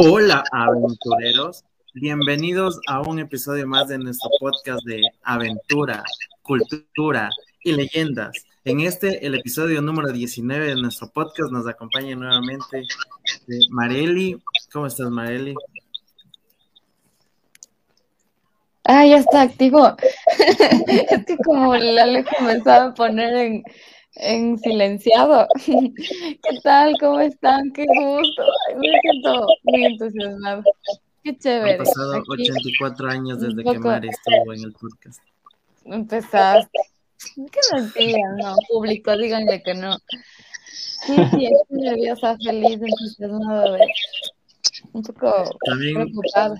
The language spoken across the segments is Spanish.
Hola aventureros, bienvenidos a un episodio más de nuestro podcast de aventura, cultura y leyendas. En este, el episodio número 19 de nuestro podcast, nos acompaña nuevamente Mareli. ¿Cómo estás, Mareli? Ah, ya está activo. es que como el Alejo me sabe poner en, en silenciado. ¿Qué tal? ¿Cómo están? Qué gusto. me siento muy entusiasmado. Qué chévere. Han pasado 84 años desde que Mari estuvo en el podcast. Empezaste. Qué mentira, no, público, díganle que no. Sí, sí, estoy nerviosa, feliz, entusiasmada de un poco también,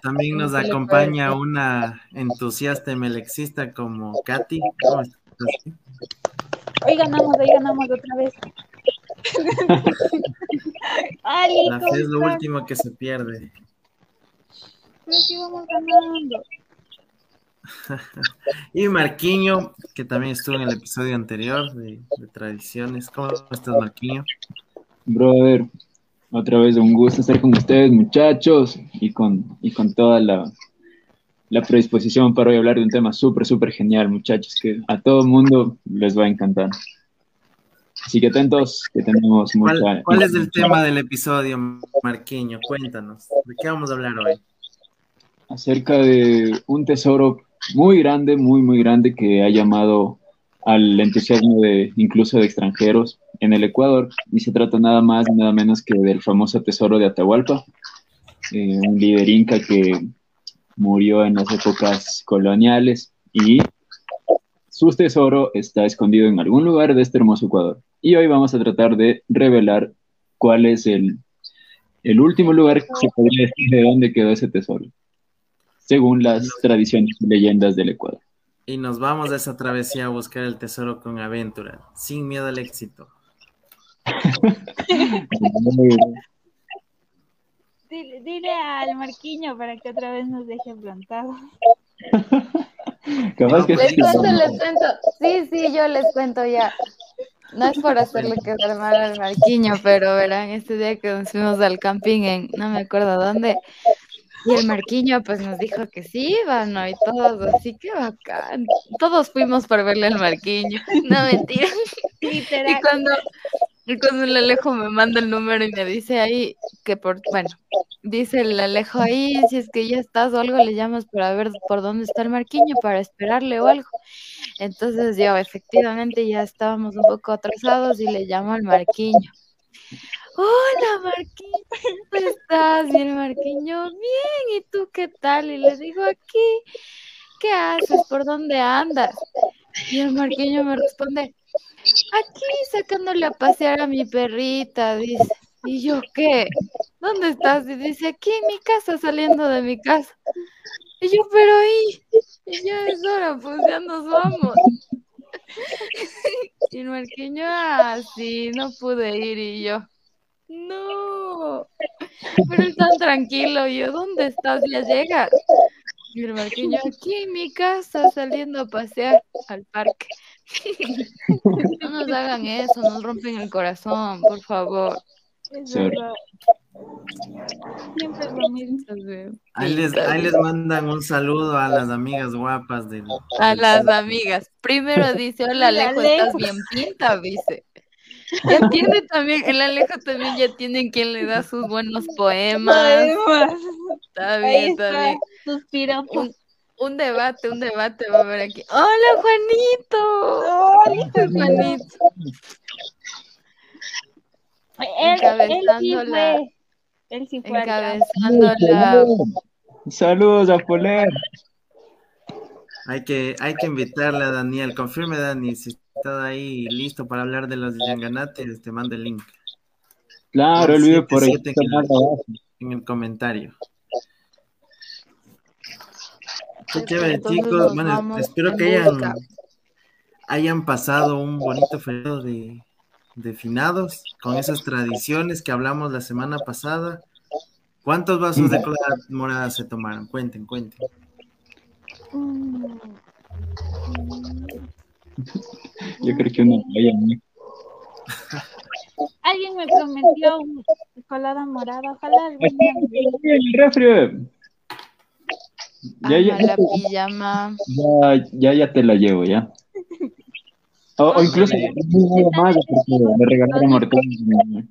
también nos acompaña una entusiasta melexista como Katy. ¿Cómo estás? Hoy ganamos, hoy ganamos otra vez. La fe es lo último que se pierde. Pero sí vamos ganando. y Marquiño, que también estuvo en el episodio anterior de, Tradiciones. ¿Cómo estás, Marquiño? Brother, otra vez un gusto estar con ustedes, muchachos, y con, y con toda la, la predisposición para hoy hablar de un tema súper, súper genial, muchachos, que a todo el mundo les va a encantar. Así que atentos, que tenemos mucha... ¿Cuál, es el tema del episodio, Marquiño? Cuéntanos, ¿de qué vamos a hablar hoy? Acerca de un tesoro muy grande, muy, muy grande que ha llamado al entusiasmo de incluso de extranjeros en el Ecuador y se trata nada más nada menos que del famoso tesoro de Atahualpa, eh, un líder inca que murió en las épocas coloniales y su tesoro está escondido en algún lugar de este hermoso Ecuador. Y hoy vamos a tratar de revelar cuál es el, el último lugar que se podría decir de dónde quedó ese tesoro, según las tradiciones y leyendas del Ecuador. Y nos vamos a esa travesía a buscar el tesoro con aventura, sin miedo al éxito. Dile, al Marquiño para que otra vez nos deje plantado. les cuento, les cuento. Sí, sí, yo les cuento ya. No es por hacerle quedar mal al Marquiño, pero verán, este día que nos fuimos al camping en no me acuerdo dónde, y el Marquiño pues nos dijo que sí iban, ¿no? Y todos, así que bacán. Todos fuimos para verle al Marquiño. No, mentira. Literal. Y cuando, y cuando el Alejo me manda el número y me dice ahí que por, bueno, dice el Alejo ahí, si es que ya estás o algo, le llamas para ver por dónde está el Marquiño, para esperarle o algo. Entonces yo efectivamente ya estábamos un poco atrasados y le llamo al Marquiño. Hola Marquiño, ¿cómo estás? El Marquiño, bien, ¿y tú qué tal? Y le digo aquí, ¿qué haces? ¿Por dónde andas? Y el Marquiño me responde, Aquí sacándole a pasear a mi perrita, dice. ¿Y yo qué? ¿Dónde estás? Y dice, aquí en mi casa, saliendo de mi casa. Y yo, pero ahí, ya es hora, pues ya nos vamos. Y el marqueño, ah, sí, no pude ir. Y yo, no. Pero tan tranquilo. Y yo, ¿dónde estás? Ya llegas. Y el marqueño, aquí en mi casa, saliendo a pasear al parque. No nos hagan eso, nos rompen el corazón, por favor. Siempre es lo mismo. Ahí les, ahí les mandan un saludo a las amigas guapas de A las amigas. Primero dice, hola Alejo, estás bien pinta, dice. Ya tiene también, el Alejo también ya tiene quien le da sus buenos poemas. Está bien, está, bien. Un debate, un debate va a haber aquí. ¡Hola, Juanito! ¡Hola, Juanito! Él, encabezando él la, él sí fue encabezando la... Saludos a Poler. Hay que, hay que invitarle a Daniel. Confirme, Dani, si está ahí listo para hablar de los Yanganates, te mando el link. Claro, el video por ahí. En el comentario. Qué chévere, chicos. Bueno, espero que hayan, hayan pasado un bonito periodo de, de finados con esas tradiciones que hablamos la semana pasada. ¿Cuántos vasos de cola morada se tomaron? Cuenten, cuenten. Yo creo que uno vaya Al alguien me prometió colada morada. Ojalá algún día Ya, ya, Ama la pijama. ya, ya, ya te la llevo, ya. O, o incluso más me regalaron hortensias.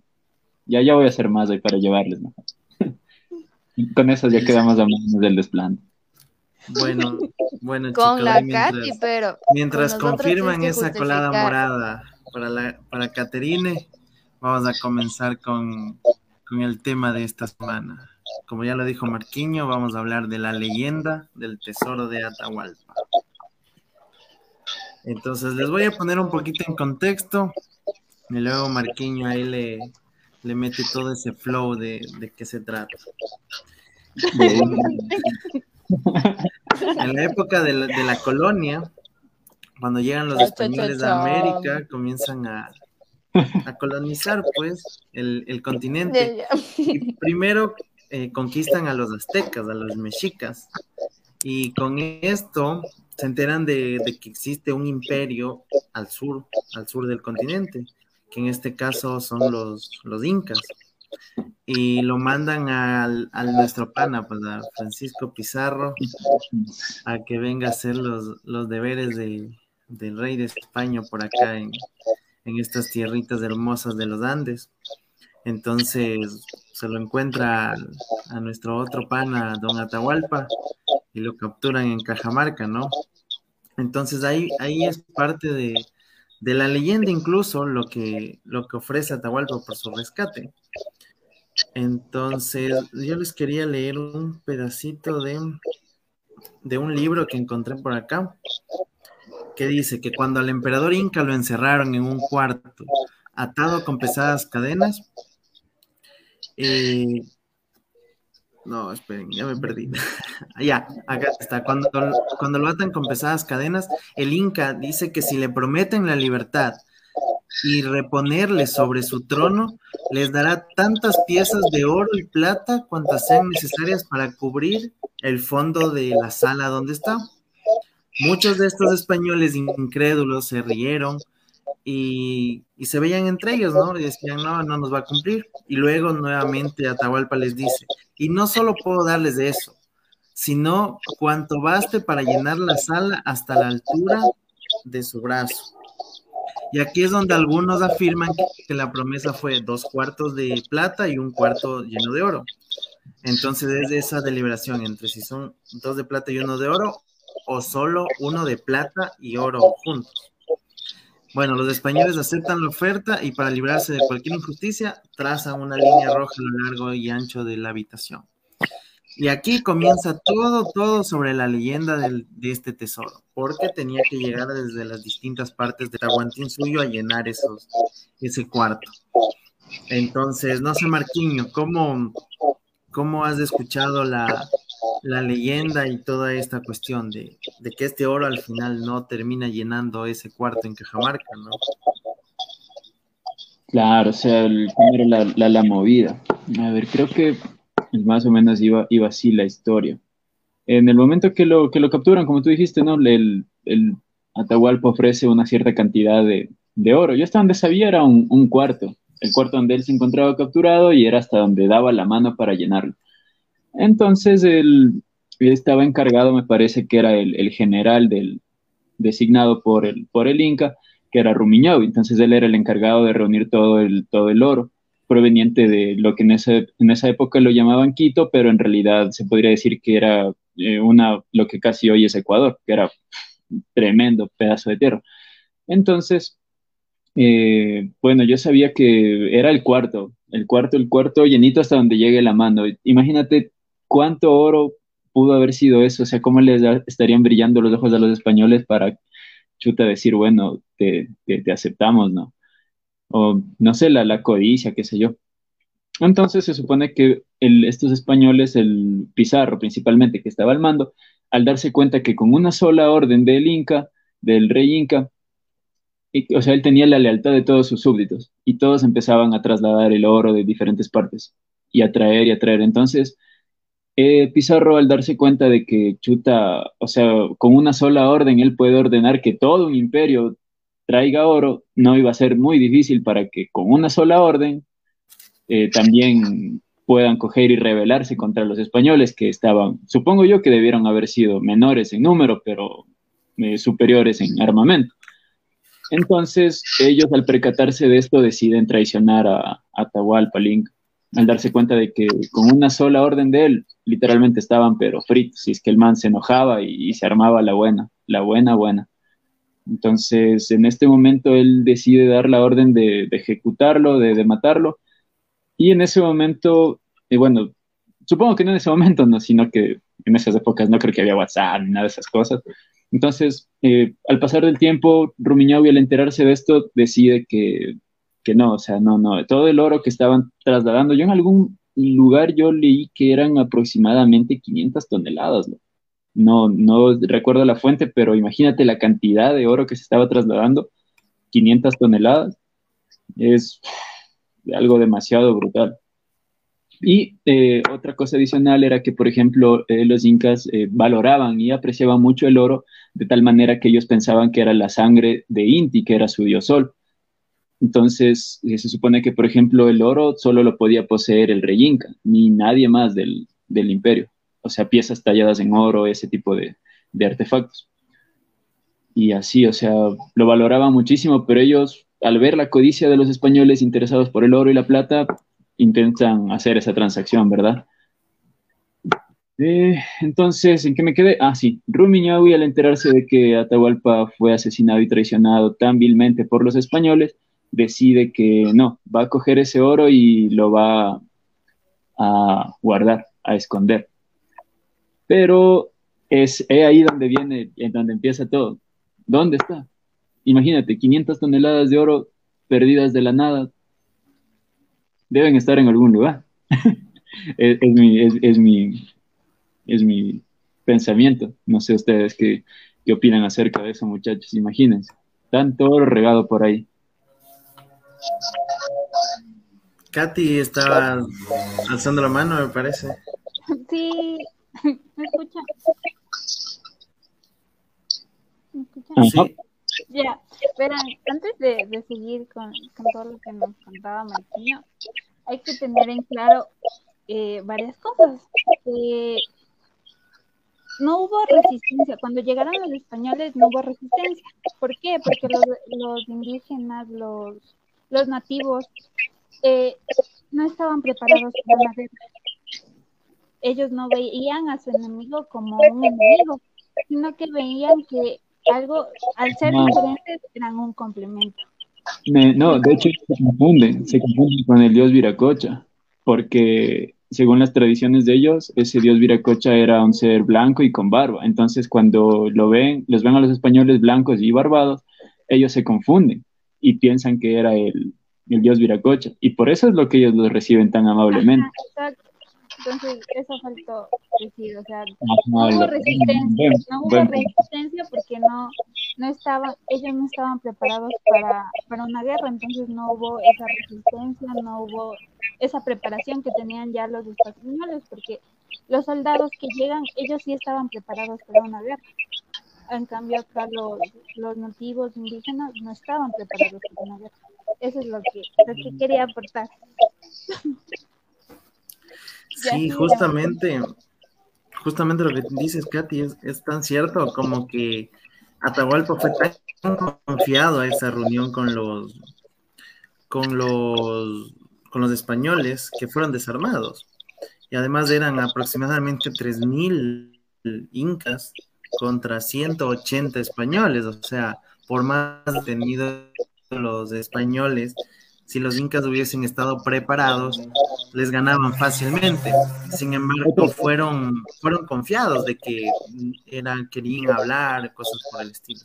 Ya, ya voy a hacer más hoy para llevarles, ¿no? Con eso ya quedamos a manos del desplante. Bueno, bueno, Con chicos, la ahí mientras, Katy, pero. mientras con confirman que esa colada morada para la para Caterine, vamos a comenzar con, con el tema de esta semana. Como ya lo dijo Marquiño, vamos a hablar de la leyenda del tesoro de Atahualpa. Entonces les voy a poner un poquito en contexto y luego Marquiño ahí le, le mete todo ese flow de, de qué se trata. En la época de la, de la colonia, cuando llegan los españoles de cha. América, comienzan a, a colonizar pues el, el continente. Y primero eh, conquistan a los aztecas, a los mexicas, y con esto se enteran de, que existe un imperio al sur, al sur del continente, que en este caso son los, los incas. Y lo mandan al, al nuestro pana, pues a Francisco Pizarro, a que venga a hacer los, los deberes de, del rey de España por acá en, en estas tierritas hermosas de los Andes. Entonces se lo encuentra a, nuestro otro pana, don Atahualpa, y lo capturan en Cajamarca, ¿no? Entonces ahí, ahí es parte de, de la leyenda incluso lo que, lo que ofrece Atahualpa por su rescate. Entonces yo les quería leer un pedacito de, de un libro que encontré por acá, que dice que cuando al emperador Inca lo encerraron en un cuarto, atado con pesadas cadenas, no, esperen, ya me perdí. ya, acá está. Cuando, cuando lo atan con pesadas cadenas, el Inca dice que si le prometen la libertad y reponerle sobre su trono, les dará tantas piezas de oro y plata cuantas sean necesarias para cubrir el fondo de la sala donde está. Muchos de estos españoles incrédulos se rieron y, se veían entre ellos, ¿no? Y decían, no, no nos va a cumplir. Y luego nuevamente Atahualpa les dice, y no solo puedo darles de eso, sino cuanto baste para llenar la sala hasta la altura de su brazo. Y aquí es donde algunos afirman que, la promesa fue dos cuartos de plata y un cuarto lleno de oro. Entonces es esa deliberación entre si son dos de plata y uno de oro o solo uno de plata y oro juntos. Bueno, los españoles aceptan la oferta y para librarse de cualquier injusticia trazan una línea roja a lo largo y ancho de la habitación. Y aquí comienza todo, todo sobre la leyenda de este tesoro, porque tenía que llegar desde las distintas partes de Tahuantinsuyo a llenar esos, ese cuarto. Entonces, no sé, Marquiño, ¿cómo, cómo has escuchado la, la leyenda y toda esta cuestión de, de que este oro al final no termina llenando ese cuarto en Cajamarca, ¿no? Claro, o sea, el- la, la, la movida. A ver, creo que más o menos iba, iba así la historia. En el momento que lo, que lo capturan, como tú dijiste, ¿no? El, el Atahualpa ofrece una cierta cantidad de, de oro. Yo hasta donde sabía era un, un cuarto, el cuarto donde él se encontraba capturado y era hasta donde daba la mano para llenarlo. Entonces, él, estaba encargado, me parece que era el, el general del, designado por el, por el Inca, que era Rumiñahui. Entonces él era el encargado de reunir todo el, todo el oro proveniente de lo que en, ese, en esa época lo llamaban Quito, pero en realidad se podría decir que era eh, una, lo que casi hoy es Ecuador, que era un tremendo pedazo de tierra. Entonces, eh, bueno, yo sabía que era el cuarto, el cuarto, el cuarto llenito hasta donde llegue la mano. Imagínate cuánto oro pudo haber sido eso, o sea, cómo les estarían brillando los ojos a los españoles para chuta decir, bueno, te, aceptamos, ¿no? O no sé, la, codicia, qué sé yo. Entonces se supone que estos españoles, el Pizarro principalmente, que estaba al mando, al darse cuenta que con una sola orden del Inca, del rey Inca, y- o sea, él tenía la lealtad de todos sus súbditos y todos empezaban a trasladar el oro de diferentes partes y a traer y a traer. Entonces, eh, Pizarro al darse cuenta de que Chuta, o sea, con una sola orden él puede ordenar que todo un imperio traiga oro, no iba a ser muy difícil para que con una sola orden eh, también puedan coger y rebelarse contra los españoles que estaban, supongo yo que debieron haber sido menores en número, pero eh, superiores en armamento. Entonces, ellos al percatarse de esto deciden traicionar a, Atahualpa Link, al darse cuenta de que con una sola orden de él, literalmente estaban pero fritos, y es que el man se enojaba y, se armaba la buena, la buena, buena. Entonces, en este momento él decide dar la orden de, ejecutarlo, de, matarlo, y en ese momento, eh, bueno, supongo que no en ese momento, no, sino que en esas épocas no creo que había WhatsApp ni nada de esas cosas, entonces, eh, al pasar del tiempo, Rumiñahui al enterarse de esto decide que, que, no, o sea, no, no, todo el oro que estaban trasladando, yo en algún lugar yo leí que eran aproximadamente 500 toneladas, ¿no? No, recuerdo la fuente, pero imagínate la cantidad de oro que se estaba trasladando, 500 toneladas, es algo demasiado brutal. Y eh, otra cosa adicional era que, por ejemplo, eh, los incas eh, valoraban y apreciaban mucho el oro de tal manera que ellos pensaban que era la sangre de Inti, que era su dios sol. Entonces, se supone que, por ejemplo, el oro solo lo podía poseer el rey inca, ni nadie más del, imperio. O sea, piezas talladas en oro, ese tipo de, de artefactos. Y así, o sea, lo valoraban muchísimo, pero ellos, al ver la codicia de los españoles interesados por el oro y la plata, intentan hacer esa transacción, ¿verdad? Eh, entonces, ¿en qué me quedé? Ah, sí, Rumiñahui al enterarse de que Atahualpa fue asesinado y traicionado tan vilmente por los españoles, decide que no, va a coger ese oro y lo va a guardar, a esconder. Pero es ahí donde viene, en donde empieza todo. ¿Dónde está? Imagínate, 500 toneladas de oro perdidas de la nada, deben estar en algún lugar. es, mi, es, mi, es mi pensamiento. No sé ustedes qué, qué opinan acerca de eso, muchachos. Imagínense, tanto oro regado por ahí. Katy estaba alzando la mano, me parece. Sí, ¿me escucha? ¿Me escucha? Sí. Ya, espera, antes de, seguir con, todo lo que nos contaba Marquinho, hay que tener en claro eh, varias cosas. Eh, no hubo resistencia. Cuando llegaron los españoles no hubo resistencia. ¿Por qué? Porque los, indígenas, los, los nativos, eh, no estaban preparados para la guerra. Ellos no veían a su enemigo como un enemigo, sino que veían que algo, al ser diferentes, eran un complemento. no, de hecho se confunden, se confunden con el dios Viracocha, porque según las tradiciones de ellos, ese dios Viracocha era un ser blanco y con barba. Entonces, cuando lo ven, los ven a los españoles blancos y barbados, ellos se confunden y piensan que era el, el dios Viracocha. Y por eso es lo que ellos los reciben tan amablemente. Entonces, eso faltó decir, o sea, no hubo resistencia, no hubo resistencia porque no, no estaban, ellos no estaban preparados para, para una guerra, entonces no hubo esa resistencia, no hubo esa preparación que tenían ya los españoles, porque los soldados que llegan, ellos sí estaban preparados para una guerra. En cambio, acá los, los nativos indígenas no estaban preparados para una guerra. Eso es lo que, lo que quería aportar. Sí, justamente, justamente lo que dices, Katy, es, tan cierto como que Atahualpa fue tan confiado a esa reunión con los con los con los españoles que fueron desarmados. Y además eran aproximadamente 3.000 incas contra 180 españoles, o sea, por más tenido los españoles, si los incas hubiesen estado preparados, les ganaban fácilmente. Sin embargo, fueron, fueron confiados de que eran, querían hablar, cosas por el estilo.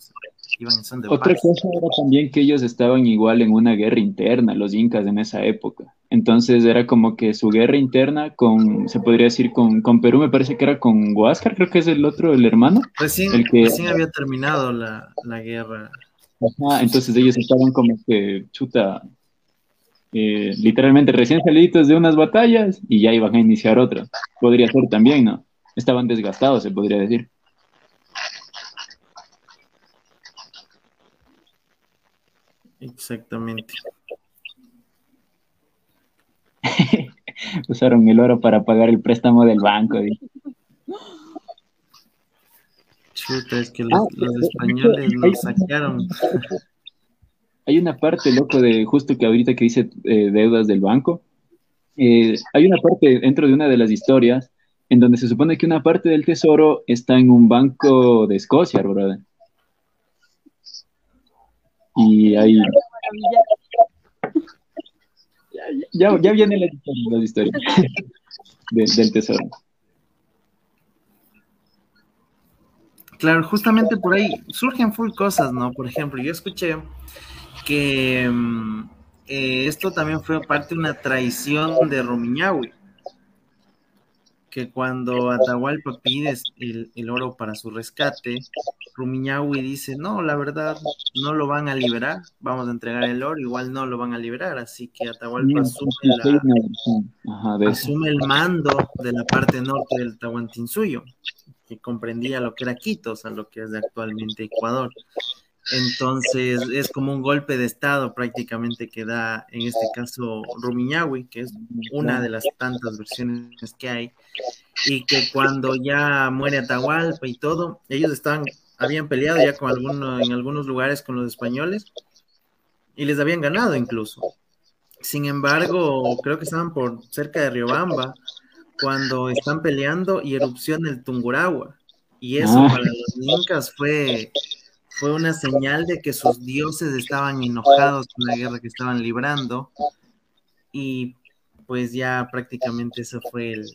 Otra cosa era también que ellos estaban igual en una guerra interna, los incas en esa época. Entonces era como que su guerra interna con, se podría decir, con, con Perú, me parece que era con Huáscar, creo que es el otro, el hermano. Recién, el que... recién había terminado la, la guerra. Ajá, entonces ellos estaban como que, chuta, eh, literalmente recién salidos de unas batallas y ya iban a iniciar otras. Podría ser también, ¿no? Estaban desgastados, se podría decir. Exactamente. Usaron el oro para pagar el préstamo del banco. Chuta, es que los, Ah, los eh, españoles nos saquearon. Hay una parte, loco, de justo que ahorita que dice eh, deudas del banco. eh, hay una parte dentro de una de las historias en donde se supone que una parte del tesoro está en un banco de Escocia, brother. Y ahí ya, ya vienen las historias, las historias de- del tesoro. Claro, justamente por ahí surgen full cosas, ¿no? Por ejemplo, yo escuché que mm, eh, esto también fue parte de una traición de Rumiñahui, que cuando Atahualpa pide el, el oro para su rescate, Rumiñahui dice, no, la verdad, no lo van a liberar, vamos a entregar el oro, igual no lo van a liberar, así que Atahualpa asume, la- Ajá, de eso. asume el mando de la parte norte del Tahuantinsuyo, que comprendía lo que era Quito, o sea, lo que es actualmente Ecuador. Entonces es como un golpe de estado prácticamente que da en este caso Rumiñahui, que es una de las tantas versiones que hay, y que cuando ya muere Atahualpa y todo, ellos estaban, habían peleado ya con alguno, en algunos lugares con los españoles y les habían ganado incluso. Sin embargo, creo que estaban por cerca de Riobamba cuando están peleando y erupciona el Tungurahua. Y eso para los incas fue, fue una señal de que sus dioses estaban enojados con la guerra que estaban librando. Y pues ya prácticamente eso fue el-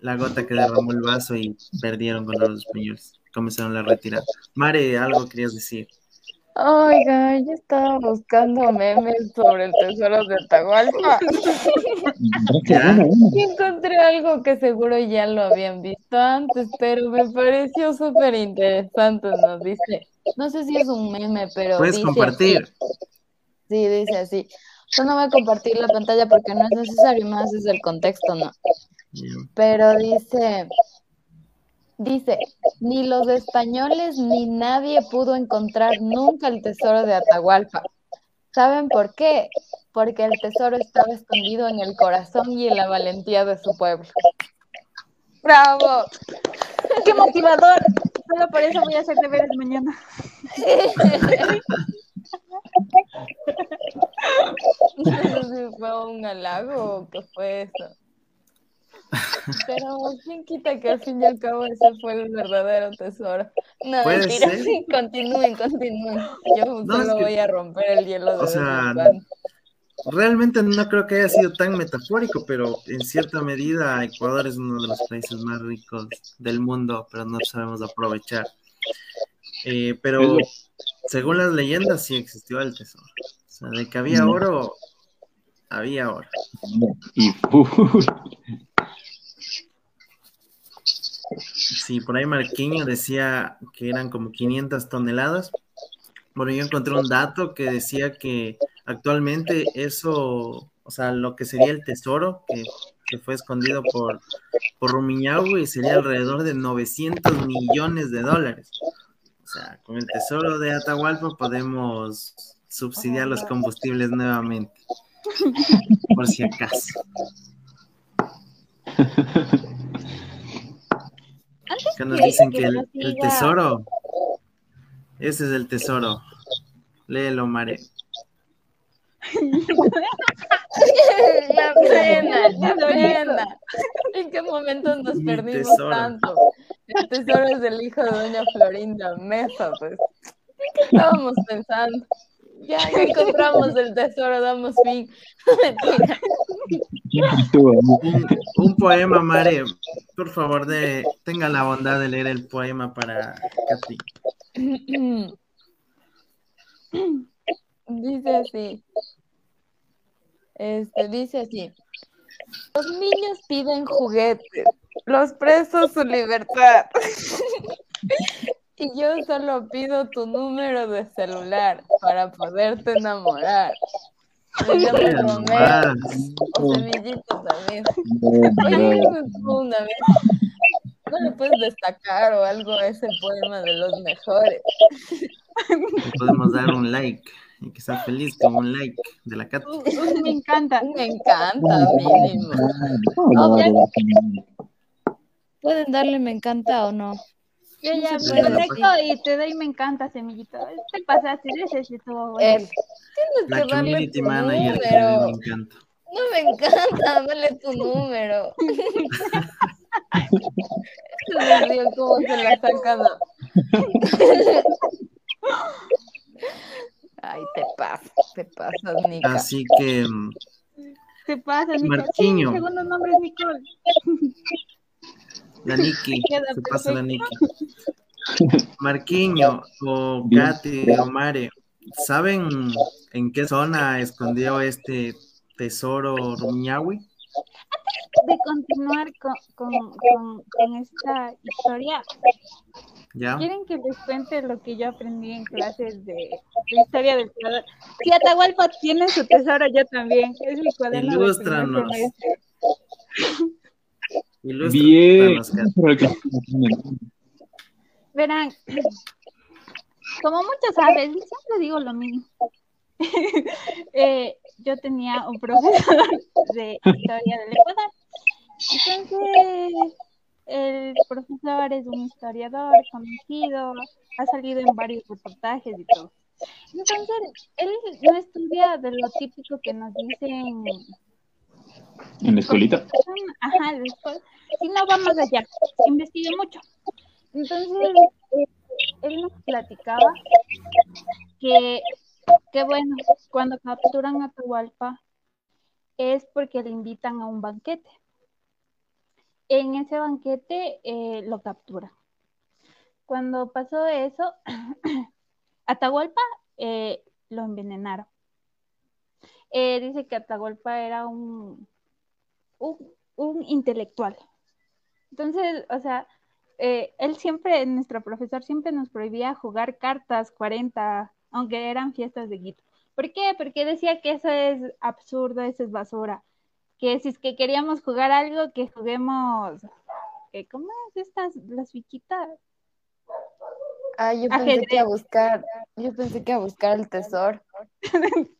la gota que derramó el vaso y perdieron contra los españoles. Comenzaron la retirada. Mare, algo querías decir. Oiga, yo estaba buscando memes sobre el tesoro de Atahualpa y encontré algo que seguro ya lo habían visto antes, pero me pareció súper interesante. Nos dice, no sé si es un meme, pero Puedes dice compartir. así. Sí, dice así. Yo no voy a compartir la pantalla porque no es necesario, más es el contexto, ¿no? Pero dice, dice, ni los españoles ni nadie pudo encontrar nunca el tesoro de Atahualpa. ¿Saben por qué? Porque el tesoro estaba escondido en el corazón y en la valentía de su pueblo. ¡Bravo! ¡Qué motivador! Solo por eso voy a hacer deberes mañana. No sé si fue un halago o qué fue eso. Pero quién quita que al fin y al cabo ese fue el verdadero tesoro. No, mentira. ser. Continúen, continúen. Yo No, es solo que- voy a romper el hielo de o sea. Realmente no creo que haya sido tan metafórico, pero en cierta medida Ecuador es uno de los países más ricos del mundo, pero no sabemos aprovechar. Eh, pero según las leyendas sí existió el tesoro. O sea, de que había oro, había oro. Sí, por ahí Marquiño decía que eran como 500 toneladas. Bueno, yo encontré un dato que decía que actualmente eso, o sea, lo que sería el tesoro que, fue escondido por, por Rumiñahui sería alrededor de 900 millones de dólares. O sea, con el tesoro de Atahualpa podemos subsidiar los combustibles nuevamente, por si acaso. Que nos dicen que el, el tesoro, ese es el tesoro. Léelo, Mare. La pena, la pena. ¿En qué momento nos Mi perdimos tesoro. tanto? El tesoro es el hijo de doña Florinda Mesa, pues. ¿En qué estábamos pensando? Ya, ya encontramos el tesoro, damos fin. Un, un poema, Mare. Por favor, de, tenga la bondad de leer el poema para Katy. Dice así. Este, dice así. Los niños piden juguetes, los presos su libertad. Y yo solo pido tu número de celular para poderte enamorar. También. No, Oye, no. me gustó una vez. ¿No le puedes destacar o algo a ese poema de los mejores? Podemos dar un like y que está feliz con un like de la uh, me encanta. Me encanta, mínimo. Pueden darle me encanta o no. Yo ya puede, conecto y te doy me encanta, semillito. Te pasaste, ese estuvo bueno. Eh, tienes que darle tu manager que me número. encanta. No me encanta, dale tu número. Se me dio cómo se la sacan. Ay, te pasas, te pasas, Nica. Así que mm, ¿Qué pasa, Nicole? Marquiño. Sí, mi segundo nombre es Nicole. la Queda se pasa la. Nikki. Marquiño o. Katy o Mare, ¿saben en qué zona escondió este tesoro Rumiñahui? De continuar con, con, con, con esta historia, ¿Ya? ¿quieren que les cuente lo que yo aprendí en clases de, de historia del Ecuador? Si Atahualpa tiene su tesoro, yo también. Es mi cuaderno. de Ilústranos. Ilustra Bien. Verán, como muchos saben, siempre digo lo mismo. Eh, yo tenía un profesor de historia del Ecuador. Entonces, el profesor es un historiador conocido, ha salido en varios reportajes y todo. Entonces, él no estudia de lo típico que nos dicen En la escuelita. Ajá, después, si no va más allá, investiga mucho. Entonces, eh, él nos platicaba que, que, bueno, cuando capturan a Atahualpa es porque le invitan a un banquete. En ese banquete eh, lo capturan. Cuando pasó eso, Atahualpa eh, lo envenenaron. Eh, dice que Atahualpa era un, un, intelectual. Entonces, o sea, él siempre, nuestro profesor siempre nos prohibía jugar cartas 40, aunque eran fiestas de Guito. ¿Por qué? Porque decía que eso es absurdo, eso es basura. Que si es que queríamos jugar algo, que juguemos, eh, ¿cómo es estas, las fichitas? Ay, yo pensé Ajedrez. que iba a buscar, yo pensé que a buscar el tesoro.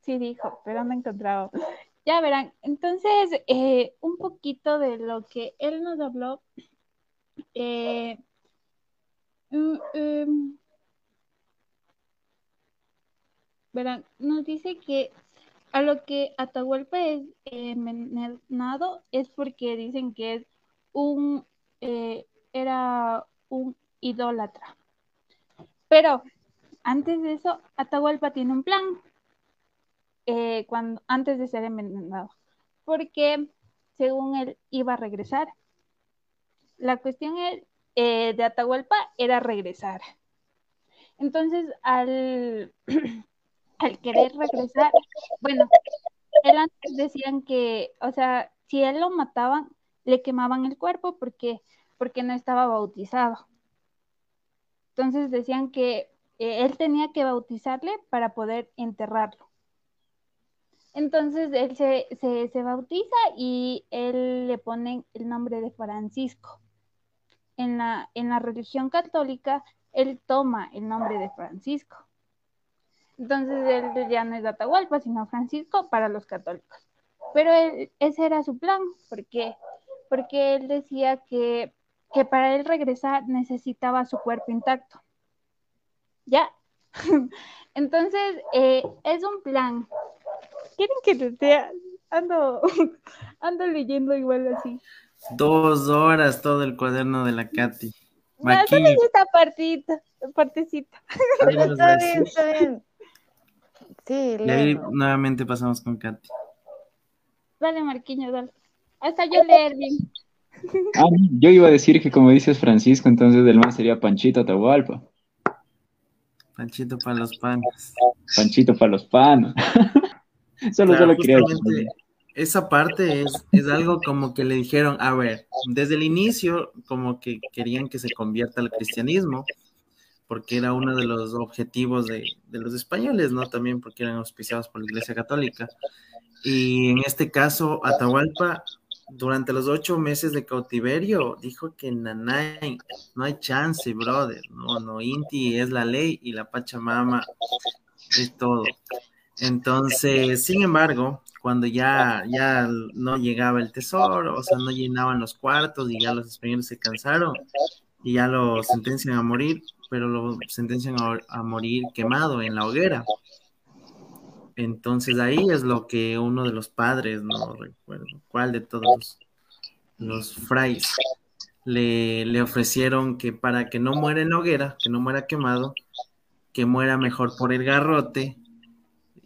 Sí, dijo, pero no he encontrado. Ya verán, entonces, eh, un poquito de lo que él nos habló. eh, mm, em, verán, nos dice que a lo que Atahualpa es envenenado es porque dicen que es un, eh, era un idólatra. Pero antes de eso, Atahualpa tiene un plan eh, cuando, antes de ser envenenado, porque según él iba a regresar. La cuestión es, eh, de Atahualpa era regresar. Entonces, al, al querer regresar, bueno, él antes decían que, o sea, si él lo mataban, le quemaban el cuerpo porque, porque no estaba bautizado. Entonces decían que eh, él tenía que bautizarle para poder enterrarlo. Entonces él se, se, se, bautiza y él le ponen el nombre de Francisco. En la, en la religión católica, él toma el nombre de Francisco. Entonces él ya no es Atahualpa, sino Francisco para los católicos. Pero él, ese era su plan, porque, porque él decía que, que para él regresar necesitaba su cuerpo intacto. ¿Ya? Entonces, eh, es un plan. ¿Quieren que les dé? Ando, ando leyendo igual así. Dos horas todo el cuaderno de la Katy. No, solo es esta partita, partecita. Está bien, está bien. Sí, y ahí nuevamente pasamos con Katy. Dale, Marquiño, dale. Hasta yo leer bien. Ah, yo iba a decir que como dices Francisco, entonces el man sería Panchito Atahualpa. Panchito para los panes. Panchito para los panos. solo, claro, solo quería esa parte es, es algo como que le dijeron, a ver, desde el inicio como que querían que se convierta al cristianismo, porque era uno de los objetivos de, de los españoles, ¿no? También porque eran auspiciados por la Iglesia Católica. Y en este caso, Atahualpa, durante los ocho meses de cautiverio, dijo que nanay, no hay chance, brother, no, no, Inti es la ley y la Pachamama es todo. Entonces, sin embargo, cuando ya, ya no llegaba el tesoro, o sea, no llenaban los cuartos y ya los españoles se cansaron y ya lo sentencian a morir, pero lo sentencian a, morir quemado en la hoguera. Entonces ahí es lo que uno de los padres, no recuerdo cuál de todos los, los le, le, ofrecieron que para que no muera en la hoguera, que no muera quemado, que muera mejor por el garrote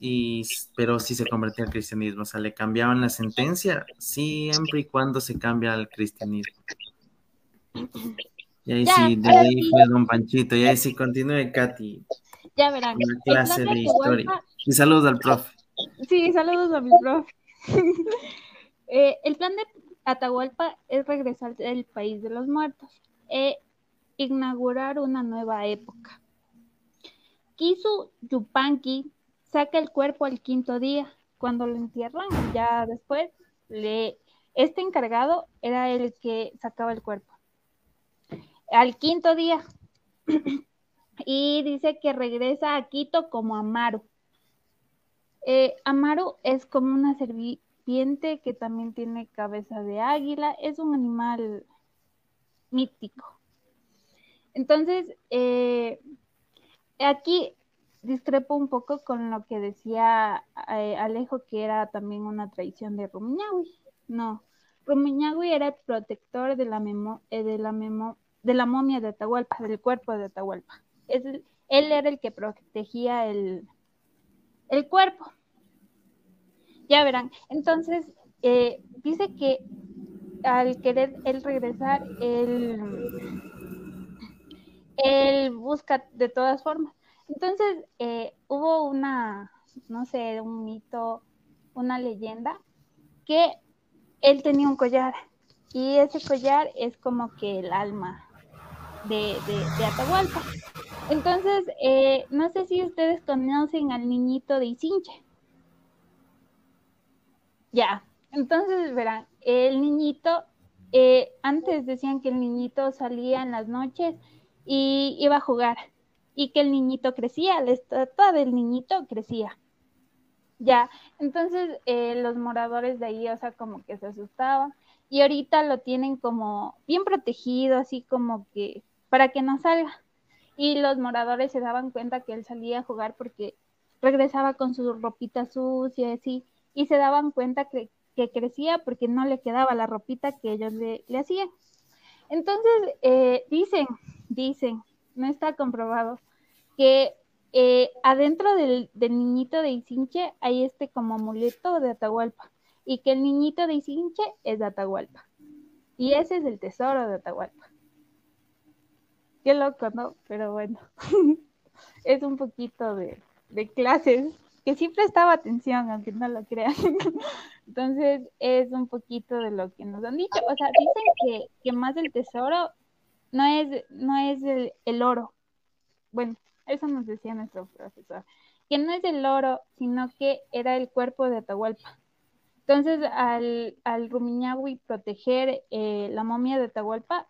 y, pero si se convertía al cristianismo, o sea, le cambiaban la sentencia siempre y cuando se cambia al cristianismo. Y ahí sí, de ahí fue Don Panchito, y ahí sí continúe Katy. Ya verán. Una clase de, historia. Y saludos al profe. Sí, saludos a mi profe. Eh, el plan de Atahualpa es regresar al país de los muertos e inaugurar una nueva época. Kisu Yupanqui saca el cuerpo al quinto día, cuando lo entierran, ya después, le, este encargado era el que sacaba el cuerpo. Al quinto día, y dice que regresa a Quito como Amaru. Eh, Amaru es como una serpiente que también tiene cabeza de águila, es un animal mítico. Entonces, eh, aquí discrepo un poco con lo que decía eh, Alejo, que era también una traición de Rumiñahui. No, Rumiñahui era el protector de la, memo de, la memo de la momia de Atahualpa, del cuerpo de Atahualpa. él era el que protegía el, el cuerpo. Ya verán, entonces eh, dice que al querer él regresar, él, él busca de todas formas entonces, eh, hubo una, no sé, un mito, una leyenda, que él tenía un collar y ese collar es como que el alma de, de, Atahualpa. Entonces, eh, no sé si ustedes conocen al niñito de Isinche. Ya, entonces verán, el niñito, eh, antes decían que el niñito salía en las noches y iba a jugar y que el niñito crecía, la estatua del niñito crecía. Ya, entonces eh, los moradores de ahí, o sea, como que se asustaban y ahorita lo tienen como bien protegido, así como que para que no salga. Y los moradores se daban cuenta que él salía a jugar porque regresaba con su ropita sucia, así, y se daban cuenta que, crecía porque no le quedaba la ropita que ellos le, le hacían. Entonces, eh, dicen, dicen no está comprobado, que eh, adentro del, niñito de Isinche hay este como amuleto de Atahualpa y que el niñito de Isinche es de Atahualpa. Y ese es el tesoro de Atahualpa. Qué loco, ¿no? Pero bueno, es un poquito de, de clases que sí prestaba atención, aunque no lo crean. Entonces, es un poquito de lo que nos han dicho. O sea, dicen que, que más del tesoro no es, no es el, oro. Bueno, eso nos decía nuestro profesor. Que no es el oro, sino que era el cuerpo de Atahualpa. Entonces, al, al Rumiñahui proteger eh, la momia de Atahualpa,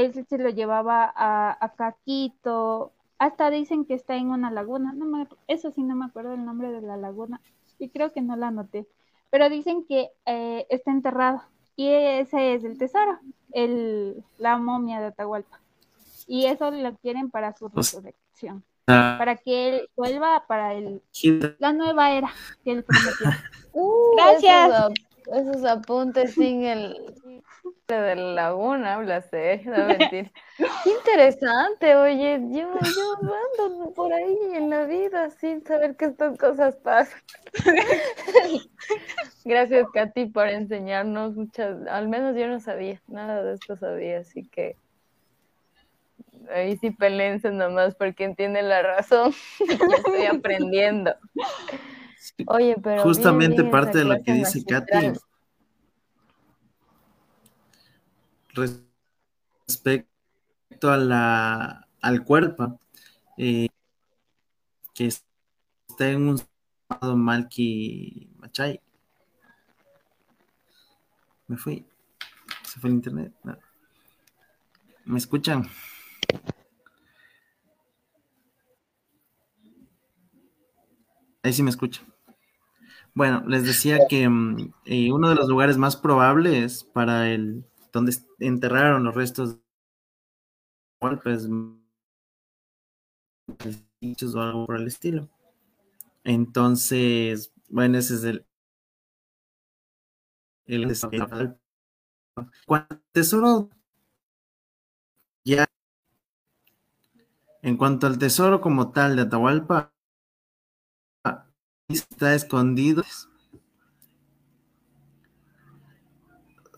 él se lo llevaba a, a Caquito, hasta dicen que está en una laguna, no me, eso sí no me acuerdo el nombre de la laguna, y creo que no la anoté, pero dicen que eh, está enterrado, y ese es el tesoro, el, la momia de Atahualpa. Y eso lo quieren para su pues, resurrección. Ah. para que él vuelva para el, la nueva era que él prometió. Uh, Gracias. Esos, apuntes sin el de la laguna, hablas de no mentir. Qué interesante, oye, yo, yo ando por ahí en la vida sin saber que estas cosas pasan. Gracias, Katy, por enseñarnos muchas, al menos yo no sabía, nada de esto sabía, así que ahí sí pelense nomás porque entienden la razón, estoy aprendiendo. Oye, pero justamente parte de lo que dice Katy respecto a la, al cuerpo, eh, que está en un estado Malki Machay. Me fui. Se fue el internet. ¿Me escuchan? Ahí sí me escucha. Bueno, les decía que mm, eh, uno de los lugares más probables para el donde enterraron los restos pues o algo por el estilo. Entonces, bueno, ese es el, el cuando el tesoro ya en cuanto al tesoro como tal de Atahualpa está escondido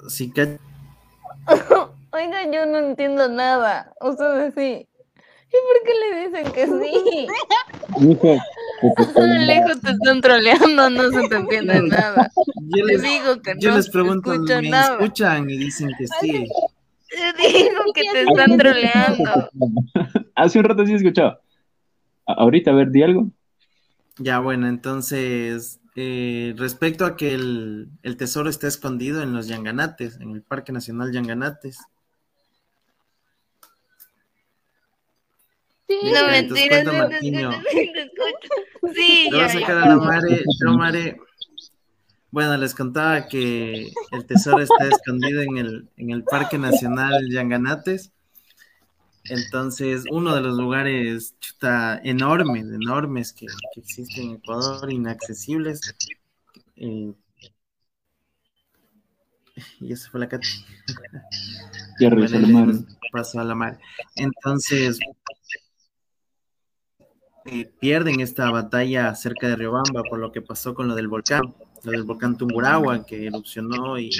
sí que Oiga, yo no entiendo nada. Ustedes sí. ¿Y por qué le dicen que sí? Lejos te están troleando, no se te entiende nada. Yo les, digo que yo les pregunto, ¿me escuchan? Y dicen que sí. Yo digo que te están troleando. Hace un rato sí escuchaba. Ahorita, a ver, di algo. Ya, bueno, entonces, eh, respecto a que el, el, tesoro está escondido en los Yanganates, en el Parque Nacional Yanganates, Sí, no mentiras. Sí, a sacar a la Mare, yo Mare. Bueno, les contaba que el tesoro está escondido en el, en el Parque Nacional Yanganates. Entonces, uno de los lugares chuta, enormes, enormes que, que existen en Ecuador, inaccesibles. Eh, y eso fue la Katy. Bueno, la mar. Pasó a la mar. Entonces, eh, pierden esta batalla cerca de Riobamba por lo que pasó con lo del volcán, lo del volcán Tungurahua que erupcionó y,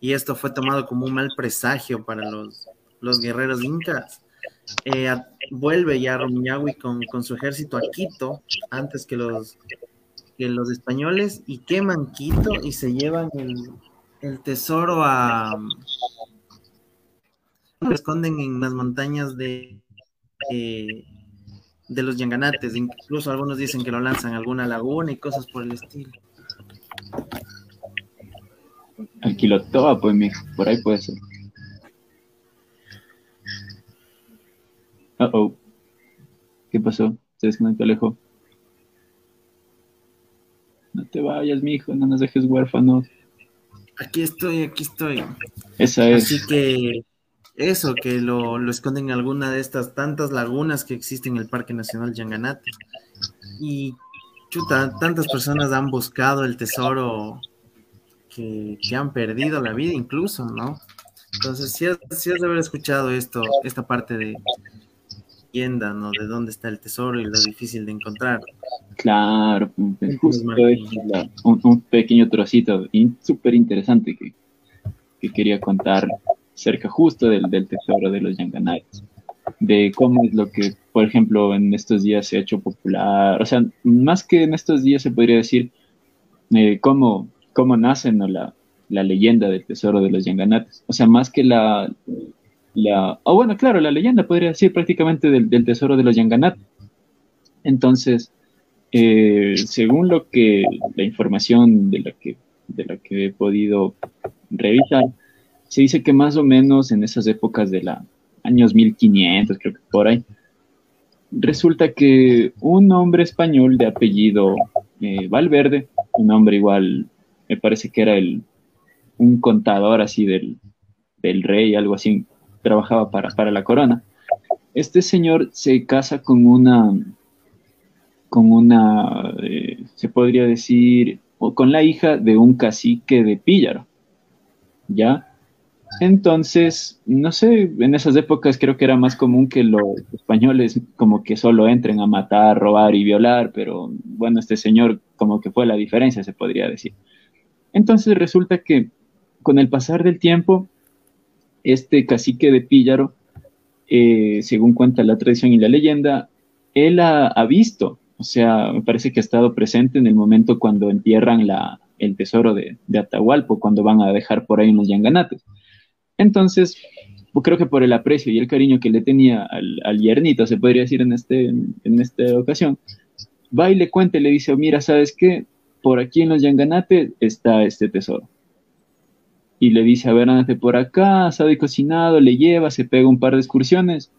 y esto fue tomado como un mal presagio para los, los guerreros incas. Eh, vuelve ya Rumiñahui con, con, su ejército a Quito antes que los, que los españoles y queman Quito y se llevan el, el tesoro a... Lo esconden en las montañas de... De los yanganates. Incluso algunos dicen que lo lanzan a alguna laguna y cosas por el estilo. Alquilotoa, pues, mijo, por ahí puede ser. Uh oh. ¿Qué pasó? Se desconectó Alejo. No te vayas, mijo, no nos dejes huérfanos. Aquí estoy, aquí estoy. Esa es. Así que eso, que lo, lo, esconden en alguna de estas tantas lagunas que existen en el Parque Nacional Yanganate. Y chuta, tantas personas han buscado el tesoro que, que han perdido la vida incluso, ¿no? Entonces, si has, has, de haber escuchado esto, esta parte de leyenda, ¿no? De dónde está el tesoro y lo difícil de encontrar. Claro, justo un, un, pequeño trocito súper interesante que, que quería contar cerca justo del, del tesoro de los Yanganates, de cómo es lo que, por ejemplo, en estos días se ha hecho popular, o sea, más que en estos días se podría decir eh, cómo, cómo nace la, la, leyenda del tesoro de los Yanganates, o sea, más que la, la oh, bueno, claro, la leyenda podría decir prácticamente del, tesoro de los Yanganates. Entonces, eh, según lo que la información de la que, de la que he podido revisar, se dice que más o menos en esas épocas de la años 1500, creo que por ahí, resulta que un hombre español de apellido eh, Valverde, un hombre igual, me parece que era el, un contador así del, del rey, algo así, trabajaba para, para la corona. Este señor se casa con una, con una, eh, se podría decir, o con la hija de un cacique de Píllaro, ¿ya? Entonces, no sé, en esas épocas creo que era más común que los españoles como que solo entren a matar, robar y violar, pero bueno, este señor como que fue la diferencia, se podría decir. Entonces resulta que con el pasar del tiempo, este cacique de Píllaro, eh, según cuenta la tradición y la leyenda, él ha, visto, o sea, me parece que ha estado presente en el momento cuando entierran la, el tesoro de, Atahualpo, cuando van a dejar por ahí unos yanganates. Entonces, pues, creo que por el aprecio y el cariño que le tenía al, yernito, se podría decir en, este, en esta ocasión, va y le cuenta y le dice, mira, ¿sabes qué? Por aquí en los Yanganate está este tesoro. Y le dice, a ver, andate por acá, y cocinado, le lleva, se pega un par de excursiones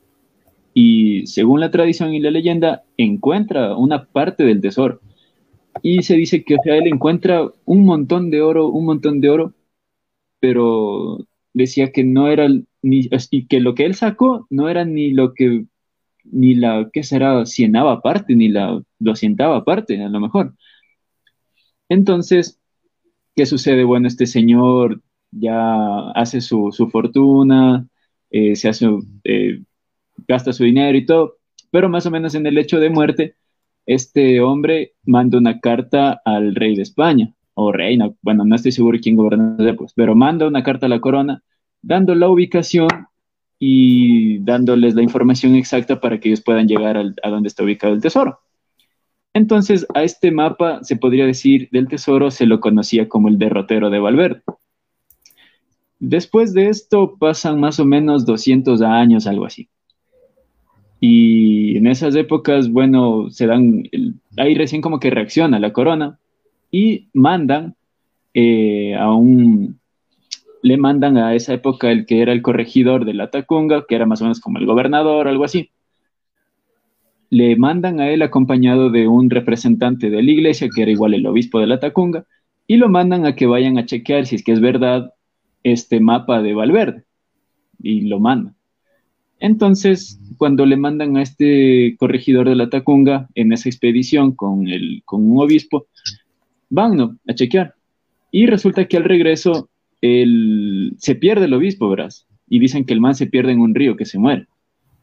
y según la tradición y la leyenda, encuentra una parte del tesoro. Y se dice que, o sea, él encuentra un montón de oro, un montón de oro, pero decía que no era ni, y que lo que él sacó no era ni lo que, ni la, ¿qué será? Cienaba parte, ni la, lo cientaba parte, a lo mejor. Entonces, ¿qué sucede? Bueno, este señor ya hace su, fortuna, eh, se hace, eh, gasta su dinero y todo, pero más o menos en el hecho de muerte, este hombre manda una carta al rey de España, o reina, bueno, no estoy seguro quién gobernó después, pero manda una carta a la corona dando la ubicación y dándoles la información exacta para que ellos puedan llegar a donde está ubicado el tesoro. Entonces, a este mapa, se podría decir, del tesoro se lo conocía como el derrotero de Valverde. Después de esto pasan más o menos 200 años, algo así. Y en esas épocas, bueno, se dan, ahí recién como que reacciona la corona y mandan eh, a un, le mandan a esa época el que era el corregidor de la Tacunga, que era más o menos como el gobernador, algo así. Le mandan a él acompañado de un representante de la iglesia, que era igual el obispo de la Tacunga, y lo mandan a que vayan a chequear si es que es verdad este mapa de Valverde. Y lo mandan. Entonces, cuando le mandan a este corregidor de la Tacunga en esa expedición con, el, con un obispo, van a chequear. Y resulta que al regreso el, se pierde el obispo, verás. Y dicen que el man se pierde en un río, que se muere.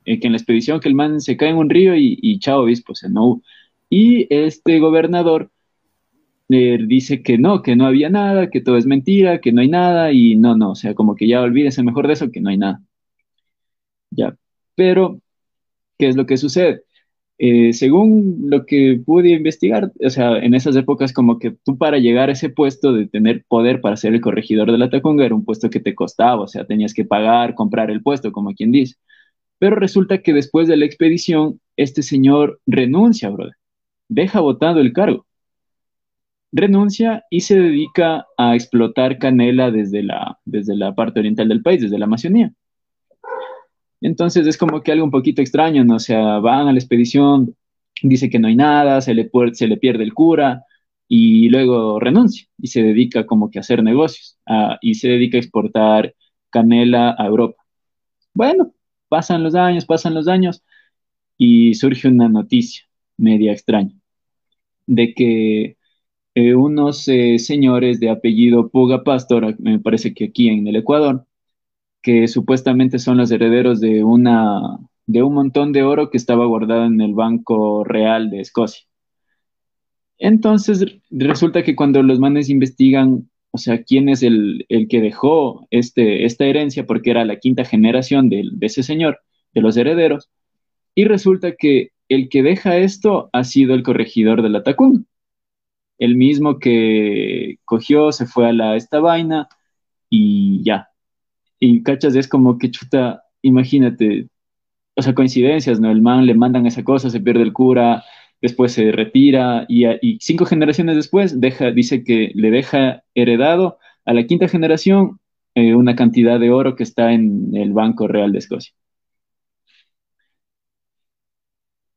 Eh, que en la expedición que el man se cae en un río y, chao obispo, se no Y este gobernador dice que no, que no había nada, que todo es mentira, que no hay nada y no, no, o sea, como que ya olvídese mejor de eso, que no hay nada. Ya, pero, ¿qué es lo que sucede? Eh, según lo que pude investigar, o sea, en esas épocas como que tú para llegar a ese puesto de tener poder para ser el corregidor de la Tacunga era un puesto que te costaba, o sea, tenías que pagar, comprar el puesto, como quien dice. Pero resulta que después de la expedición, este señor renuncia, brother. Deja votado el cargo. Renuncia y se dedica a explotar canela desde la, desde la parte oriental del país, desde la Amazonía. Entonces es como que algo un poquito extraño, ¿no? O sea, van a la expedición, dice que no hay nada, se le, se le pierde el cura y luego renuncia y se dedica como que a hacer negocios y se dedica a exportar canela a Europa. Bueno, pasan los años, pasan los años y surge una noticia media extraña de que eh, unos eh, señores de apellido Puga Pastor, me parece que aquí en el Ecuador, que supuestamente son los herederos de, una, de un montón de oro que estaba guardado en el Banco Real de Escocia. Entonces resulta que cuando los manes investigan, o sea, quién es el, que dejó este, esta herencia, porque era la quinta generación de, ese señor, de los herederos, y resulta que el que deja esto ha sido el corregidor de la el mismo que cogió, se fue a la, esta vaina y ya, y cachas, es como que chuta, imagínate, o sea, coincidencias, ¿no? El man le mandan esa cosa, se pierde el cura, después se retira y, cinco generaciones después deja, dice que le deja heredado a la quinta generación eh, una cantidad de oro que está en el Banco Real de Escocia.